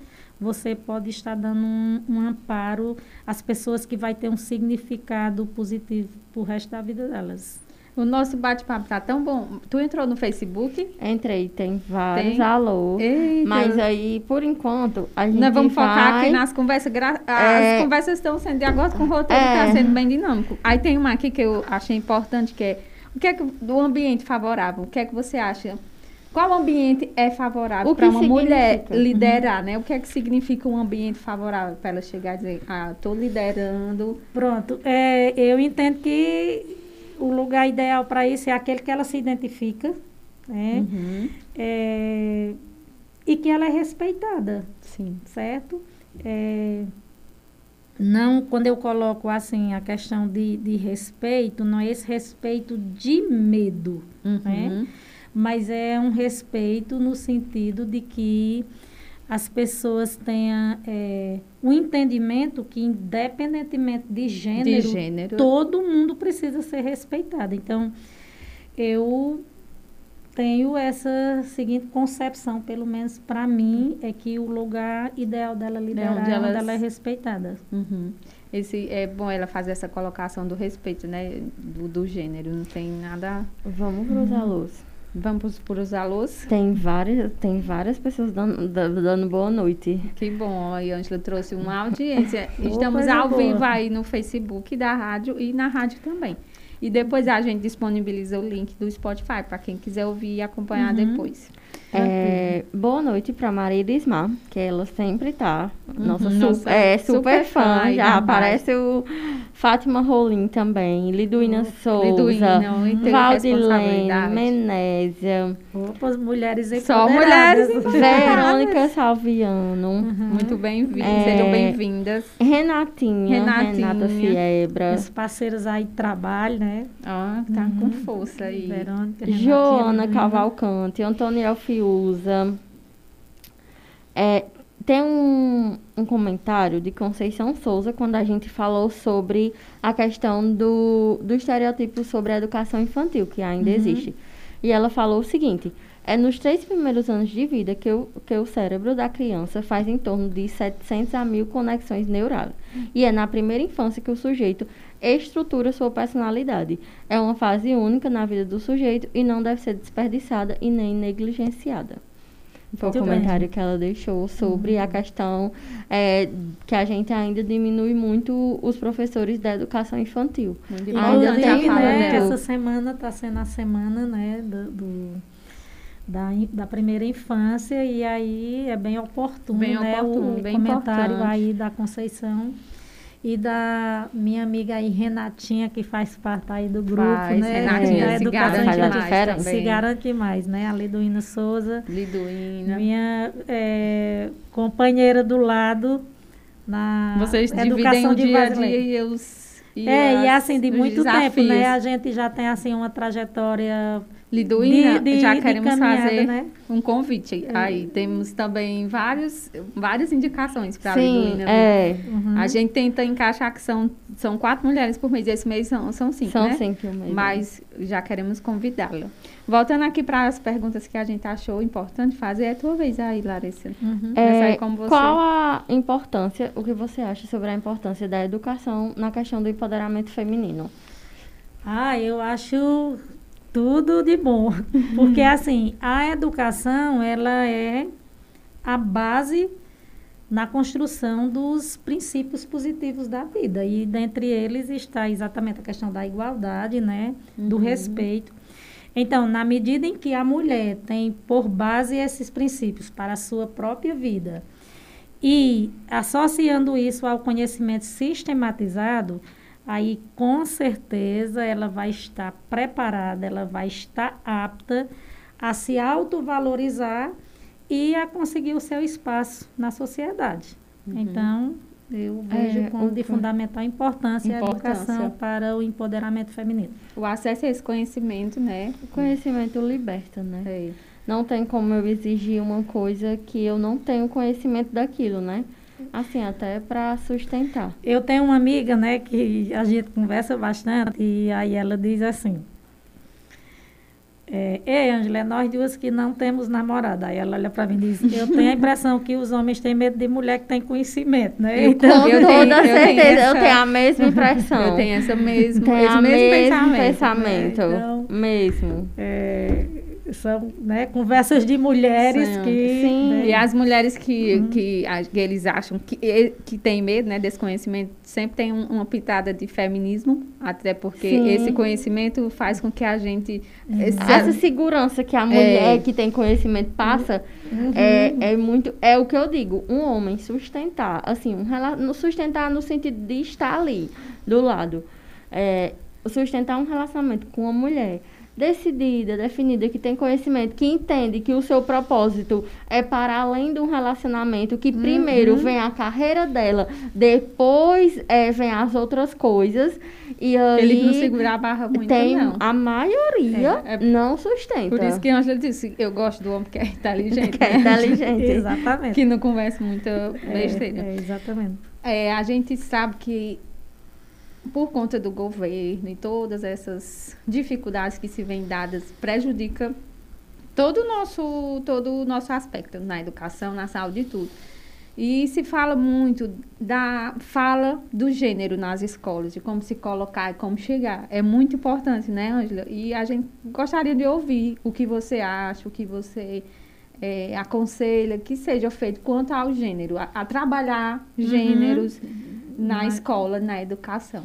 você pode estar dando um, um amparo às pessoas que vai ter um significado positivo para o resto da vida delas. O nosso bate-papo tá tão bom. Tu entrou no Facebook? Entrei, tem vários tem? alô. Eita. Mas aí, por enquanto, a gente Nós vamos vai... focar aqui nas conversas. Gra... É... As conversas estão sendo de agora com o roteiro, está é... sendo bem dinâmico. Aí tem uma aqui que eu achei importante, que é o que é que, do ambiente favorável. O que é que você acha? Qual ambiente é favorável para uma mulher liderar, uhum. né? O que é que significa um ambiente favorável para ela chegar e dizer, ah, estou liderando? Pronto. É, eu entendo que o lugar ideal para isso é aquele que ela se identifica, né? Uhum. É, e que ela é respeitada. Sim. Certo? É, não, quando eu coloco assim a questão de, de respeito, não é esse respeito de medo, uhum. né? Mas é um respeito no sentido de que as pessoas tenham é, um entendimento que, independentemente de gênero, de gênero, todo mundo precisa ser respeitado. Então, eu tenho essa seguinte concepção, pelo menos para mim, é que o lugar ideal dela liderar é onde, elas... onde ela é respeitada. Uhum. Esse, é bom ela fazer essa colocação do respeito, né? Do, do gênero, não tem nada... Vamos os uhum. alôs. Vamos por os alôs? Tem várias, tem várias pessoas dando, dando boa noite. Que bom, a Ângela trouxe uma audiência. <laughs> Estamos ao boa. vivo aí no Facebook da rádio e na rádio também. E depois a gente disponibiliza o link do Spotify para quem quiser ouvir e acompanhar uhum. depois. É, boa noite para Maria Ismar, que ela sempre tá. Uhum, nossa, nossa é, super, super fã. fã já aparece o Fátima Rolim também, Liduína oh, Souza, Valdilene, Menésia. Opa, as mulheres Só mulheres <laughs> Verônica Salviano. Uhum. Muito bem-vindas, é, sejam bem-vindas. Renatinha, Renatinha, Renata Fiebra. Os parceiros aí de trabalho, né? Ó, oh, tá uhum. com força aí. Verônica, Joana Cavalcante, Antoniel Fiuza. É, tem um, um comentário de Conceição Souza quando a gente falou sobre a questão do, do estereotipo sobre a educação infantil, que ainda uhum. existe. E ela falou o seguinte: é nos três primeiros anos de vida que o, que o cérebro da criança faz em torno de 700 a mil conexões neurais. E é na primeira infância que o sujeito estrutura sua personalidade. É uma fase única na vida do sujeito e não deve ser desperdiçada e nem negligenciada. Foi o comentário bem. que ela deixou sobre uhum. a questão é, que a gente ainda diminui muito os professores da educação infantil. Ainda tem, né, essa semana está sendo a semana né, do, do da, da primeira infância e aí é bem oportuno, bem né, oportuno, o bem comentário importante. aí da Conceição e da minha amiga aí, Renatinha, que faz parte aí do grupo, faz, né? Renatinha da se garante mais Se garante mais, né? A Liduína Souza. Liduína. Minha é, companheira do lado na Vocês educação de dia a dia e os... E é, as, e assim, de muito desafios. tempo, né? A gente já tem, assim, uma trajetória Liduína, de, de, já queremos fazer né? um convite. É. Aí temos também vários, várias indicações para a Liduína. É. Uhum. A gente tenta encaixar que são, são quatro mulheres por mês. Esse mês são, são cinco, são né? cinco mês. Mas já queremos convidá-la. Voltando aqui para as perguntas que a gente achou importante fazer, é a tua vez aí, Larissa. Uhum. É, aí como você... Qual a importância, o que você acha sobre a importância da educação na questão do empoderamento feminino? Ah, eu acho tudo de bom. <laughs> Porque, assim, a educação, ela é a base na construção dos princípios positivos da vida. E dentre eles está exatamente a questão da igualdade, né? Do uhum. respeito. Então, na medida em que a mulher tem por base esses princípios para a sua própria vida e associando isso ao conhecimento sistematizado, aí com certeza ela vai estar preparada, ela vai estar apta a se autovalorizar e a conseguir o seu espaço na sociedade. Uhum. Então, eu vejo é, como de fundamental importância, importância, a educação para o empoderamento feminino. O acesso a esse conhecimento, né? O conhecimento liberta, né? É. Não tem como eu exigir uma coisa que eu não tenho conhecimento daquilo, né? Assim, até para sustentar. Eu tenho uma amiga, né, que a gente conversa bastante e aí ela diz assim: é, Ei, Angela, é nós duas que não temos namorada. Aí ela olha para mim e diz, eu tenho a impressão que os homens têm medo de mulher que tem conhecimento, né? Eu, então, com eu toda tenho, certeza, eu tenho, essa, eu tenho, a mesma impressão. eu tenho essa mesmo, tem esse mesmo, mesmo pensamento. pensamento né? então, mesmo. É, são né, conversas de mulheres Sim. que. Sim. Né? E as mulheres que, uhum. que, que, eles acham que, que têm medo né, desse conhecimento sempre tem um, uma pitada de feminismo, até porque Sim. esse conhecimento faz com que a gente. Uhum. Essa segurança que a mulher é. que tem conhecimento passa uhum. é, é muito. É o que eu digo, um homem sustentar, assim, um, sustentar no sentido de estar ali, do lado. É, sustentar um relacionamento com uma mulher decidida, definida, que tem conhecimento, que entende que o seu propósito é para além de um relacionamento, que primeiro uhum. vem a carreira dela, depois é, vem as outras coisas. E aí, Ele não segura a barra muito, tem, não. A maioria é, é, não sustenta. Por isso que a Angela disse, eu gosto do homem que é inteligente. que é né? inteligente. <laughs> exatamente. Que não conversa muito besteira. É, é exatamente. É, a gente sabe que por conta do governo e todas essas dificuldades que se vêm dadas, prejudica todo o nosso, todo o nosso aspecto na educação, na saúde e tudo. E se fala muito da fala do gênero nas escolas, de como se colocar e como chegar. É muito importante, né, Ângela? E a gente gostaria de ouvir o que você acha, o que você é, aconselha que seja feito quanto ao gênero, a, a trabalhar uhum. gêneros. Uhum na escola, na educação.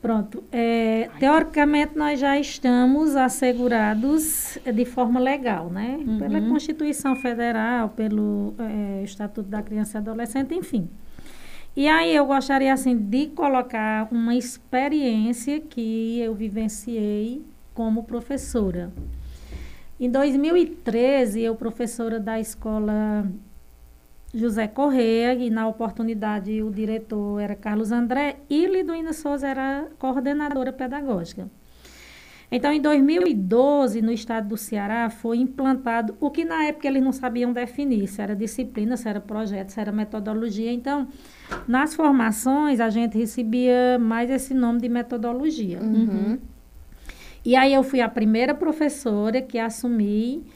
Pronto. É, teoricamente, nós já estamos assegurados de forma legal, né? Uhum. Pela Constituição Federal, pelo é, Estatuto da Criança e Adolescente, enfim. E aí eu gostaria, assim, de colocar uma experiência que eu vivenciei como professora. Em 2013, eu, professora da escola José Correia, e na oportunidade o diretor era Carlos André, e Liduína Souza era coordenadora pedagógica. Então, em 2012, no estado do Ceará, foi implantado o que na época eles não sabiam definir, se era disciplina, se era projeto, se era metodologia. Então, nas formações, a gente recebia mais esse nome de metodologia. Uhum. E aí eu fui a primeira professora que assumi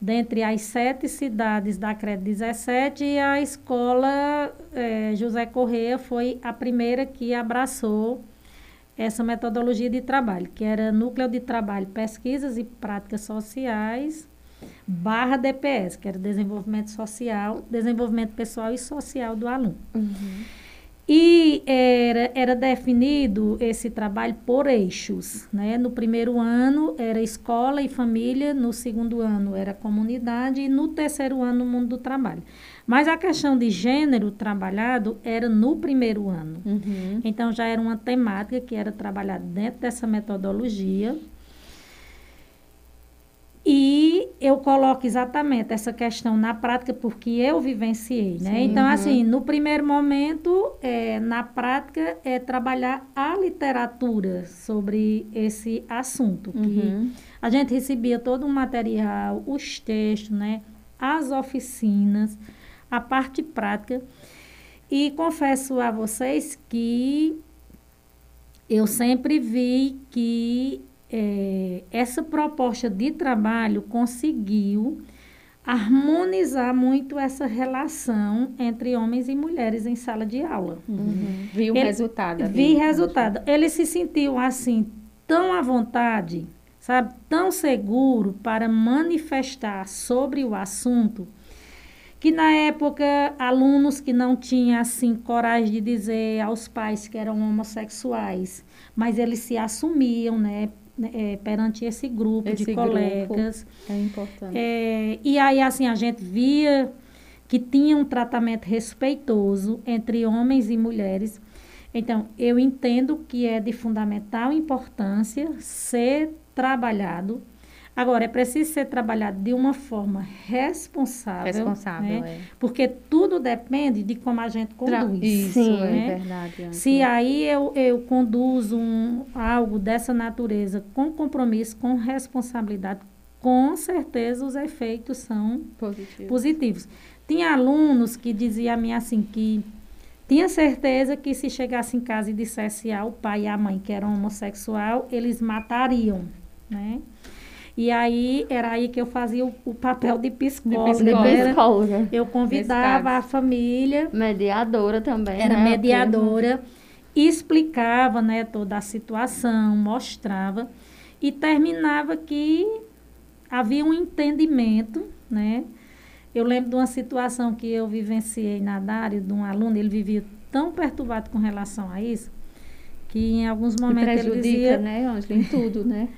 dentre as sete cidades da CRED 17, e a escola é, José Correia foi a primeira que abraçou essa metodologia de trabalho, que era Núcleo de Trabalho, Pesquisas e Práticas Sociais, barra DPS, que era Desenvolvimento Social, Desenvolvimento Pessoal e Social do aluno. Uhum. E era, era definido esse trabalho por eixos. Né? No primeiro ano era escola e família, no segundo ano era comunidade e no terceiro ano o mundo do trabalho. Mas a questão de gênero trabalhado era no primeiro ano. Uhum. Então já era uma temática que era trabalhada dentro dessa metodologia. E eu coloco exatamente essa questão na prática porque eu vivenciei, né? Sim, então, uhum. assim, no primeiro momento, é, na prática, é trabalhar a literatura sobre esse assunto. Que uhum. a gente recebia todo um material, os textos, né? As oficinas, a parte prática. E confesso a vocês que eu sempre vi que é, essa proposta de trabalho conseguiu harmonizar muito essa relação entre homens e mulheres em sala de aula. Uhum. Vi o Ele, resultado. Vi resultado. Ele se sentiu assim tão à vontade, sabe, tão seguro para manifestar sobre o assunto que na época alunos que não tinham assim coragem de dizer aos pais que eram homossexuais, mas eles se assumiam, né, é, perante esse grupo esse de colegas. Grupo é importante. É, e aí, assim, a gente via que tinha um tratamento respeitoso entre homens e mulheres. Então, eu entendo que é de fundamental importância ser trabalhado Agora, é preciso ser trabalhado de uma forma responsável. Responsável, né? é. Porque tudo depende de como a gente conduz. Isso, Sim, é né? verdade. Se aí eu, eu conduzo um, algo dessa natureza com compromisso, com responsabilidade, com certeza os efeitos são Positivo. positivos. Tinha alunos que diziam a mim assim que tinha certeza que se chegasse em casa e dissesse ao pai e à mãe que era homossexual, eles matariam, né? E aí era aí que eu fazia o, o papel de psicóloga. De psicóloga. Eu convidava a família. Mediadora também. Era né? mediadora. Explicava né, toda a situação, mostrava. E terminava que havia um entendimento, né? Eu lembro de uma situação que eu vivenciei na Dário, de um aluno, ele vivia tão perturbado com relação a isso, que em alguns momentos e prejudica, ele dizia... né, Ângela, em tudo, né?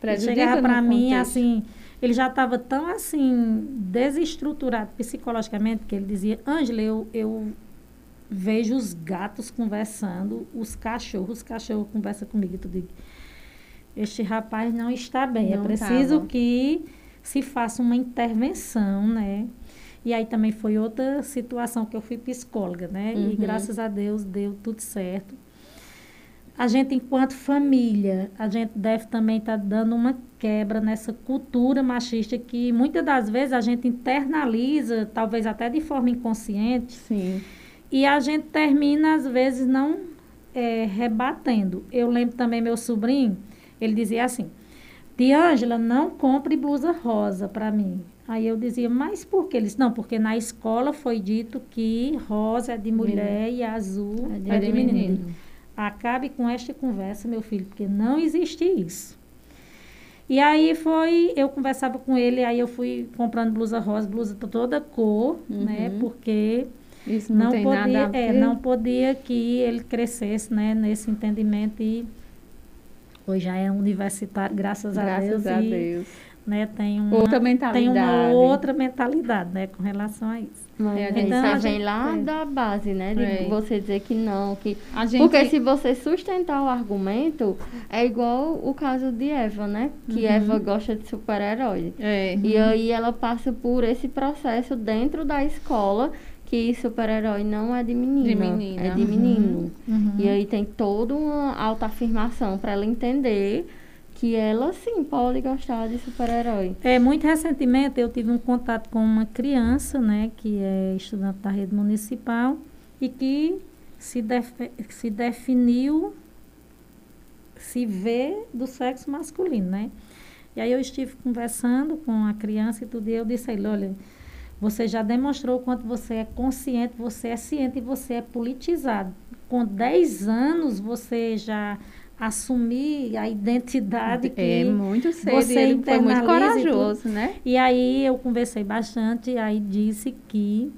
Prejudica ele chegava para mim, contexto. assim, ele já estava tão, assim, desestruturado psicologicamente, que ele dizia, Ângela, eu, eu vejo os gatos conversando, os cachorros, os cachorros conversam comigo e tudo. Este rapaz não está bem, é não é preciso tava. que se faça uma intervenção, né? E aí também foi outra situação que eu fui psicóloga, né? Uhum. E graças a Deus deu tudo certo a gente, enquanto família, a gente deve também estar tá dando uma quebra nessa cultura machista que muitas das vezes a gente internaliza, talvez até de forma inconsciente. Sim. E a gente termina, às vezes, não é, rebatendo. Eu lembro também meu sobrinho, ele dizia assim, Ângela, não compre blusa rosa para mim. Aí eu dizia, mas por que? Eles, não, porque na escola foi dito que rosa é de mulher menino. e azul é de, é de menino. menino. Acabe com esta conversa, meu filho, porque não existe isso. E aí foi, eu conversava com ele, aí eu fui comprando blusa rosa, blusa toda cor, uhum. né? Porque isso não, não podia, é, não podia que ele crescesse, né, nesse entendimento e hoje já é universitário, graças, graças a Deus. A e, Deus. Né, tem uma, outra mentalidade. Tem uma outra mentalidade, né, com relação a isso. Mas é, então, vem lá é. da base, né? De é. você dizer que não, que... Gente... Porque se você sustentar o argumento, é igual o caso de Eva, né? Que uhum. Eva gosta de super-herói. É. E aí ela passa por esse processo dentro da escola que super-herói não é de menina, de menina. é de menino. Uhum. Uhum. E aí tem toda uma autoafirmação para ela entender que ela sim pode gostar de super-herói. É, muito recentemente eu tive um contato com uma criança, né, que é estudante da rede municipal e que se, def se definiu, se vê do sexo masculino, né? E aí eu estive conversando com a criança e tudo, e eu disse a ele, olha, você já demonstrou quanto você é consciente, você é ciente e você é politizado. Com 10 anos você já assumir a identidade que é muito cedo, você ele foi muito corajoso, e né? E aí eu conversei bastante, aí disse que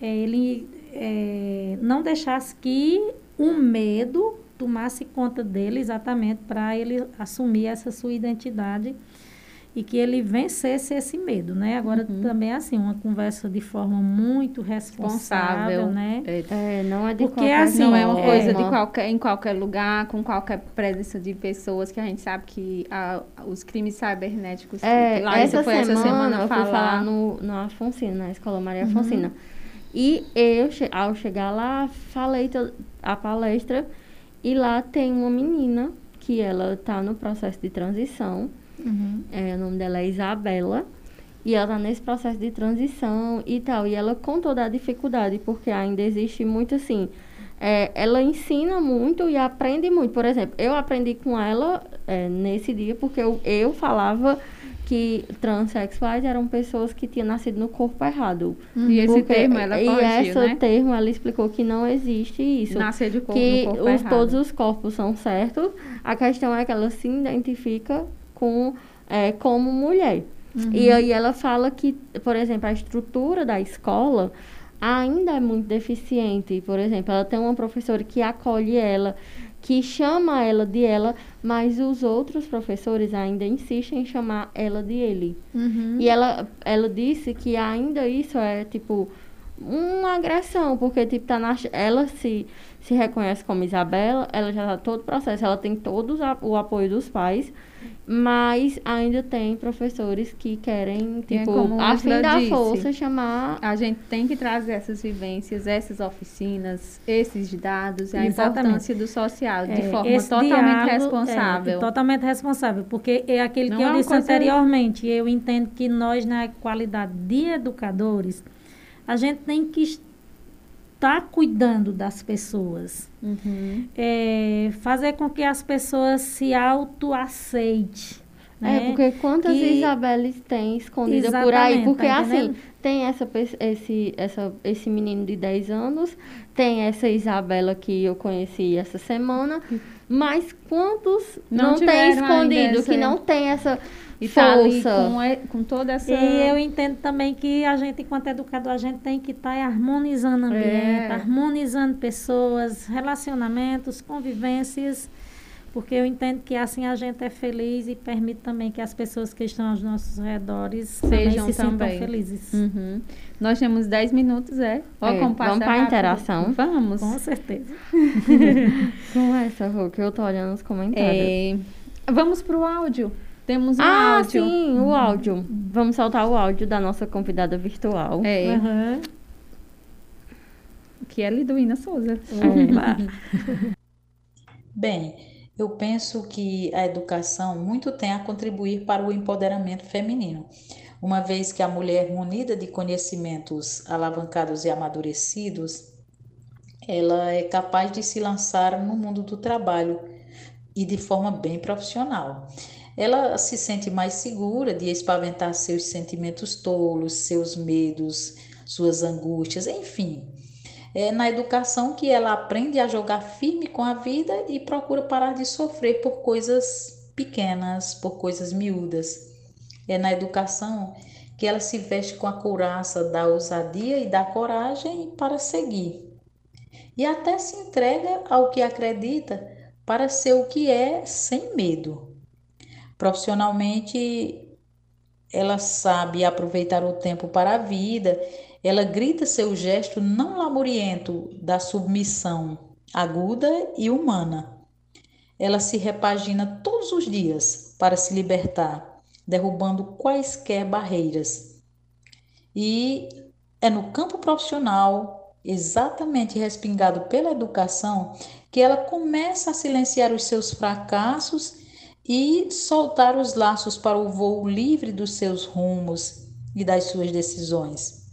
é, ele é, não deixasse que o medo tomasse conta dele exatamente para ele assumir essa sua identidade e que ele vencesse esse medo, né? Agora uhum. também é assim, uma conversa de forma muito responsável, responsável né? É, é, não é de Porque qualquer, assim, não é uma coisa de qualquer em qualquer lugar, com qualquer presença de pessoas que a gente sabe que a, os crimes cibernéticos é, lá essa foi semana, essa semana eu falar. fui falar no, no Afonsina, na escola Maria uhum. Afonsina. E eu, ao chegar lá, falei a palestra e lá tem uma menina que ela está no processo de transição Uhum. É, o nome dela é Isabela. E ela está nesse processo de transição e tal. E ela com toda a dificuldade, porque ainda existe muito assim. É, ela ensina muito e aprende muito. Por exemplo, eu aprendi com ela é, nesse dia porque eu, eu falava que transexuais eram pessoas que tinham nascido no corpo errado. Uhum. E esse porque, termo ela corrigiu, E esse né? termo ela explicou que não existe isso. Nascer de corpo que corpo os, errado. todos os corpos são certos. A questão é que ela se identifica com, é, como mulher. Uhum. E aí ela fala que, por exemplo, a estrutura da escola ainda é muito deficiente. Por exemplo, ela tem uma professora que acolhe ela, que chama ela de ela, mas os outros professores ainda insistem em chamar ela de ele. Uhum. E ela, ela disse que ainda isso é tipo uma agressão, porque tipo tá na, ela se se reconhece como Isabela, ela já está todo o processo, ela tem todo o apoio dos pais, mas ainda tem professores que querem, é tipo, é a fim da disse, força, chamar... A gente tem que trazer essas vivências, essas oficinas, esses dados, a importância do social, de é, forma totalmente diálogo, é, responsável. É, totalmente responsável, porque é aquele Não que eu é disse anteriormente, eu entendo que nós, na qualidade de educadores, a gente tem que estar cuidando das pessoas. Uhum. É, fazer com que as pessoas se autoaceitem. Né? É, porque quantas que... Isabeles tem escondida por aí? Porque tá assim, tem essa, esse, essa, esse menino de 10 anos, tem essa Isabela que eu conheci essa semana, mas quantos não, não tem escondido, que não tem essa e tá ali com, com toda essa. E eu entendo também que a gente, enquanto educador, a gente tem que estar tá harmonizando ambiente, é. harmonizando pessoas, relacionamentos, convivências, porque eu entendo que assim a gente é feliz e permite também que as pessoas que estão aos nossos redores Sejam também se também. sintam felizes. Uhum. Nós temos 10 minutos, é? é vamos para a interação? Vamos. Com certeza. <laughs> <laughs> Com essa, Rô, que eu tô olhando os comentários. É, vamos para o áudio. Temos um ah, áudio. sim, o áudio. Vamos soltar o áudio da nossa convidada virtual. É. Uhum. Que é Liduína Souza. É. <laughs> Bem, eu penso que a educação muito tem a contribuir para o empoderamento feminino, uma vez que a mulher munida de conhecimentos alavancados e amadurecidos, ela é capaz de se lançar no mundo do trabalho e de forma bem profissional ela se sente mais segura de espaventar seus sentimentos tolos, seus medos, suas angústias, enfim. É na educação que ela aprende a jogar firme com a vida e procura parar de sofrer por coisas pequenas, por coisas miúdas. É na educação que ela se veste com a couraça da ousadia e da coragem para seguir. E até se entrega ao que acredita para ser o que é sem medo. Profissionalmente, ela sabe aproveitar o tempo para a vida, ela grita seu gesto não lamuriento da submissão aguda e humana. Ela se repagina todos os dias para se libertar, derrubando quaisquer barreiras. E é no campo profissional, exatamente respingado pela educação, que ela começa a silenciar os seus fracassos e soltar os laços para o voo livre dos seus rumos e das suas decisões.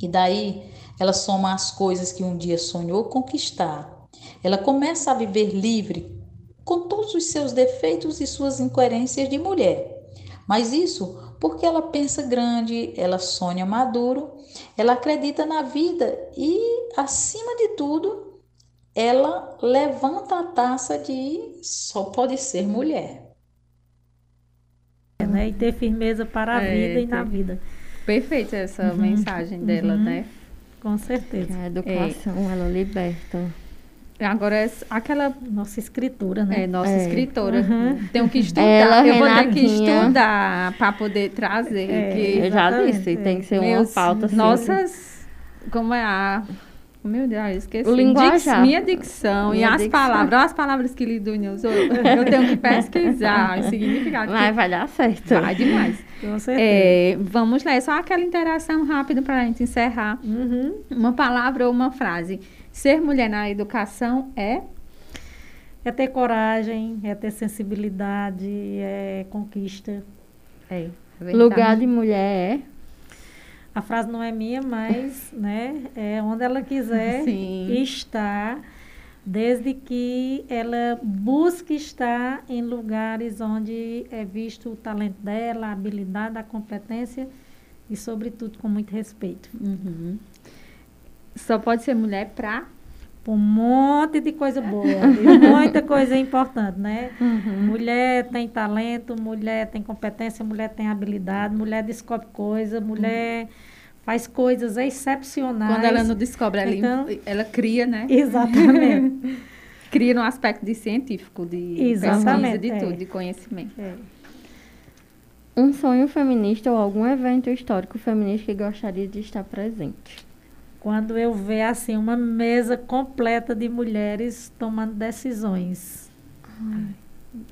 E daí ela soma as coisas que um dia sonhou conquistar. Ela começa a viver livre com todos os seus defeitos e suas incoerências de mulher. Mas isso porque ela pensa grande, ela sonha maduro, ela acredita na vida e, acima de tudo, ela levanta a taça de só pode ser mulher. É, né? E ter firmeza para a é, vida e na vida. Perfeita essa uhum, mensagem dela, uhum. né? Com certeza. A educação, é. ela liberta. Agora, aquela. Nossa escritora, né? É, nossa é. escritora. Uhum. Tenho que estudar. Ela, eu vou ter que estudar para poder trazer. É, que... Eu já disse, tem que ser Meus, uma pauta. Nossas. Como é a meu Deus, esqueci. O linguajar. minha dicção minha e as dicção. palavras. As palavras que Lidunia usou. Eu tenho que pesquisar o significado. Mas vai dar certo. Vai demais. Com certeza. É, vamos lá, é só aquela interação rápida para a gente encerrar. Uhum. Uma palavra ou uma frase. Ser mulher na educação é? É ter coragem, é ter sensibilidade, é conquista. É. é Lugar de mulher é? A frase não é minha, mas <laughs> né, é onde ela quiser Sim. estar, desde que ela busque estar em lugares onde é visto o talento dela, a habilidade, a competência e, sobretudo, com muito respeito. Uhum. Só pode ser mulher para um monte de coisa boa, <laughs> muita coisa importante, né? Uhum. Mulher tem talento, mulher tem competência, mulher tem habilidade, mulher descobre coisa, mulher uhum. faz coisas excepcionais. Quando ela não descobre, ela, então, ela cria, né? <laughs> Exatamente. <laughs> cria no aspecto de científico, de Exatamente, pesquisa, de é. tudo, de conhecimento. É. Um sonho feminista ou algum evento histórico feminista que gostaria de estar presente? Quando eu ver assim uma mesa completa de mulheres tomando decisões. Ai.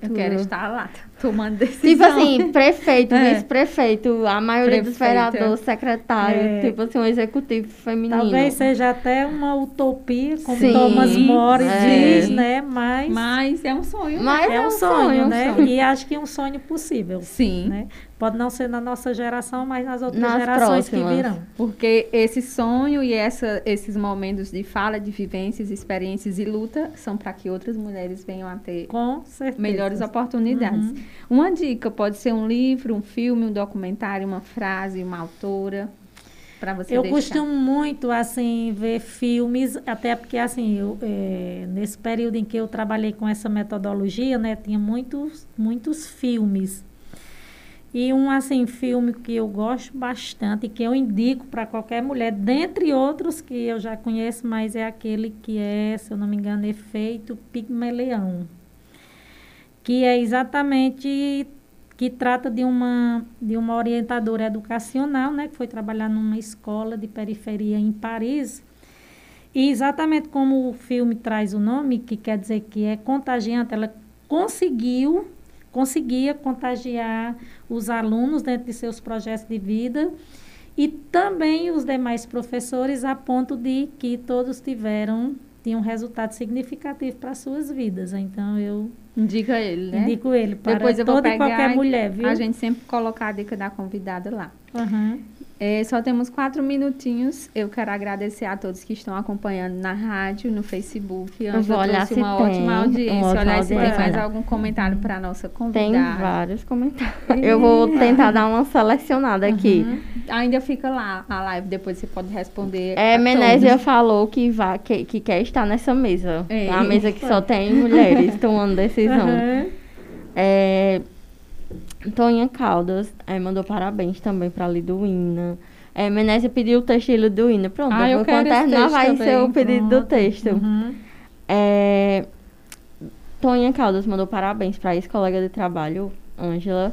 Eu quero estar lá, tomando decisão. Tipo assim, prefeito, é. vice-prefeito, a maioria prefeito. dos vereadores, secretário, é. tipo assim, um executivo feminino. Talvez seja até uma utopia, como Sim, Thomas More é. diz, né? Mas, Mas é um sonho. Né? Mas é, um, sonho, sonho né? Um sonho. E acho que é um sonho possível. Sim. Né? Pode não ser na nossa geração, mas nas outras nas gerações próximas. que virão. Porque esse sonho e essa, esses momentos de fala, de vivências, experiências e luta são para que outras mulheres venham a ter melhores oportunidades. Uhum. Uma dica pode ser um livro, um filme, um documentário, uma frase, uma autora para você Eu deixar. costumo muito, assim, ver filmes, até porque, assim, eu, é, nesse período em que eu trabalhei com essa metodologia, né, tinha muitos, muitos filmes. E um, assim, filme que eu gosto bastante, que eu indico para qualquer mulher, dentre outros que eu já conheço, mas é aquele que é, se eu não me engano, Efeito Pigmeleão. Que é exatamente que trata de uma, de uma orientadora educacional, né, que foi trabalhar numa escola de periferia em Paris. E exatamente como o filme traz o nome, que quer dizer que é contagiante, ela conseguiu, conseguia contagiar os alunos dentro de seus projetos de vida e também os demais professores a ponto de que todos tiveram tinham um resultado significativo para suas vidas. Então eu Indica ele, né? Indico ele para Depois eu vou toda pegar e qualquer mulher, viu? A gente sempre coloca a dica da convidada lá. Uhum. É, só temos quatro minutinhos. Eu quero agradecer a todos que estão acompanhando na rádio, no Facebook. Eu vou olhar se uma tem, ótima audiência. Olhar se tem mais algum comentário para a nossa convidada. Tem vários comentários. <laughs> Eu vou tentar dar uma selecionada uhum. aqui. Ainda fica lá a live, depois você pode responder. É, Menésia falou que, vai, que, que quer estar nessa mesa. É. A mesa que só tem mulheres <laughs> tomando decisão. Uhum. É, Toninha Caldas é, mandou parabéns também para a Liduína. É, Menésia pediu o texto de Liduína. Pronto, ah, eu quando terminar vai também. ser o pedido Pronto. do texto. Uhum. É, Toninha Caldas mandou parabéns para a ex-colega de trabalho, Ângela.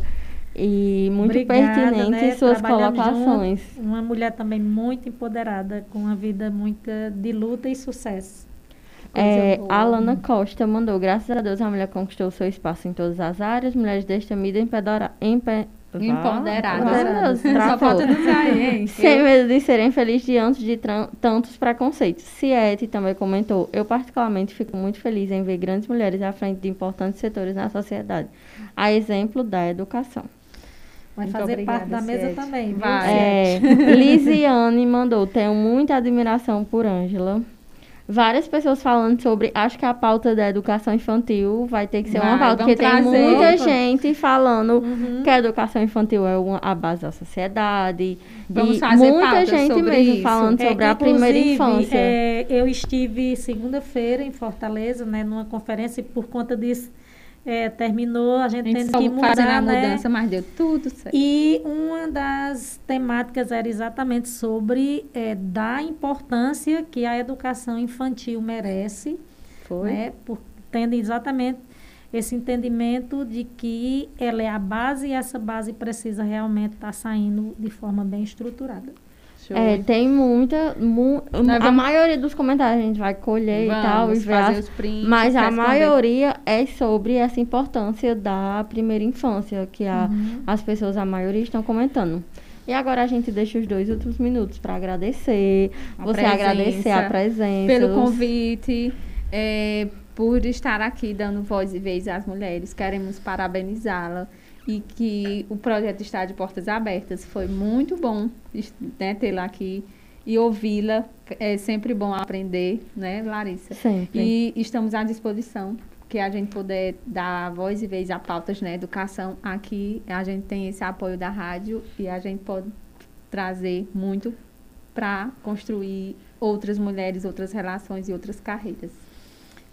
E muito Obrigada, pertinente né? suas colocações. uma mulher também muito empoderada, com uma vida muito de luta e sucesso. É, a Alana Costa mandou, graças a Deus a mulher conquistou seu espaço em todas as áreas, mulheres desta mídia empedora, empe, Empoderadas. <laughs> Sem medo de serem felizes diante de tantos preconceitos. Ciete também comentou: Eu, particularmente, fico muito feliz em ver grandes mulheres à frente de importantes setores na sociedade, a exemplo da educação. Vai Muito fazer obrigada, parte da mesa também. Vai. É, <laughs> Lisiane mandou: Tenho muita admiração por Ângela várias pessoas falando sobre. Acho que a pauta da educação infantil vai ter que ser vai, uma pauta, porque tem muita gente falando uhum. que a educação infantil é uma, a base da sociedade. Vamos fazer muita gente mesmo isso. falando é, sobre a primeira infância. É, eu estive segunda-feira em Fortaleza, né, numa conferência, e por conta disso é, terminou, a gente, a gente tendo que mudar, fazendo a né? mudança, mas deu tudo certo. E uma das temáticas era exatamente sobre é, da importância que a educação infantil merece, Foi. Né? Por, tendo exatamente esse entendimento de que ela é a base e essa base precisa realmente estar tá saindo de forma bem estruturada. É, tem muita. Mu vamos... A maioria dos comentários a gente vai colher vamos, e tal, e ver as, prints, mas a maioria é sobre essa importância da primeira infância, que a, uhum. as pessoas, a maioria, estão comentando. E agora a gente deixa os dois últimos minutos para agradecer, a você presença, agradecer a presença. Pelo convite, é, por estar aqui dando voz e vez às mulheres. Queremos parabenizá-la e que o projeto está de portas abertas. Foi muito bom né, tê-la aqui e ouvi-la. É sempre bom aprender, né, Larissa? Sempre. E estamos à disposição que a gente puder dar voz e vez a pautas na né, educação. Aqui a gente tem esse apoio da rádio e a gente pode trazer muito para construir outras mulheres, outras relações e outras carreiras.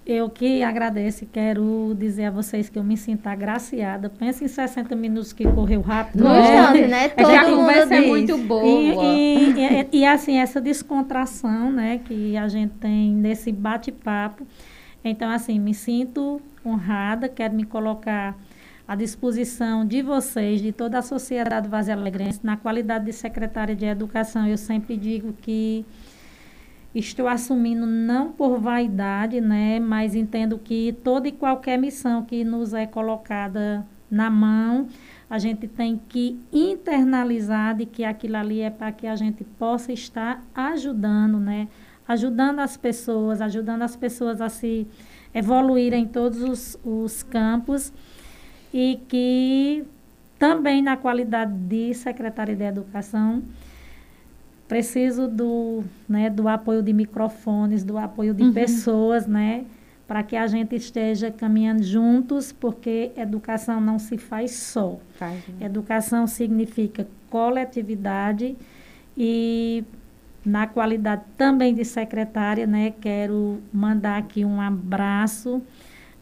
Eu que agradeço e quero dizer a vocês que eu me sinto agraciada. Pensa em 60 minutos que correu rápido. No né? né? Todo a conversa é muito boa. E, e, e, e, assim, essa descontração, né, que a gente tem nesse bate-papo. Então, assim, me sinto honrada, quero me colocar à disposição de vocês, de toda a sociedade Vazia Alegrense, na qualidade de secretária de Educação. Eu sempre digo que estou assumindo não por vaidade, né, mas entendo que toda e qualquer missão que nos é colocada na mão, a gente tem que internalizar de que aquilo ali é para que a gente possa estar ajudando, né, ajudando as pessoas, ajudando as pessoas a se evoluírem em todos os, os campos e que também na qualidade de secretária de educação preciso do, né, do apoio de microfones, do apoio de uhum. pessoas, né, para que a gente esteja caminhando juntos, porque educação não se faz só. Faz, né? Educação significa coletividade e na qualidade também de secretária, né, quero mandar aqui um abraço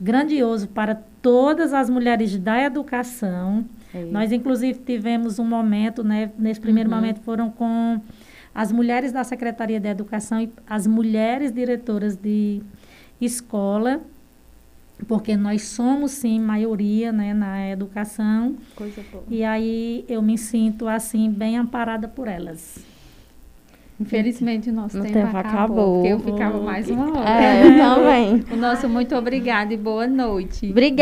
grandioso para todas as mulheres da educação. É Nós, inclusive, tivemos um momento, né, nesse primeiro uhum. momento foram com as mulheres da Secretaria de Educação e as mulheres diretoras de escola, porque nós somos, sim, maioria né, na educação. Coisa boa. E aí eu me sinto, assim, bem amparada por elas. Infelizmente o nosso tempo, tempo, acabou, acabou. Porque eu ficava mais uma hora. É, eu também. <laughs> o nosso muito obrigada e boa noite. Obrigada.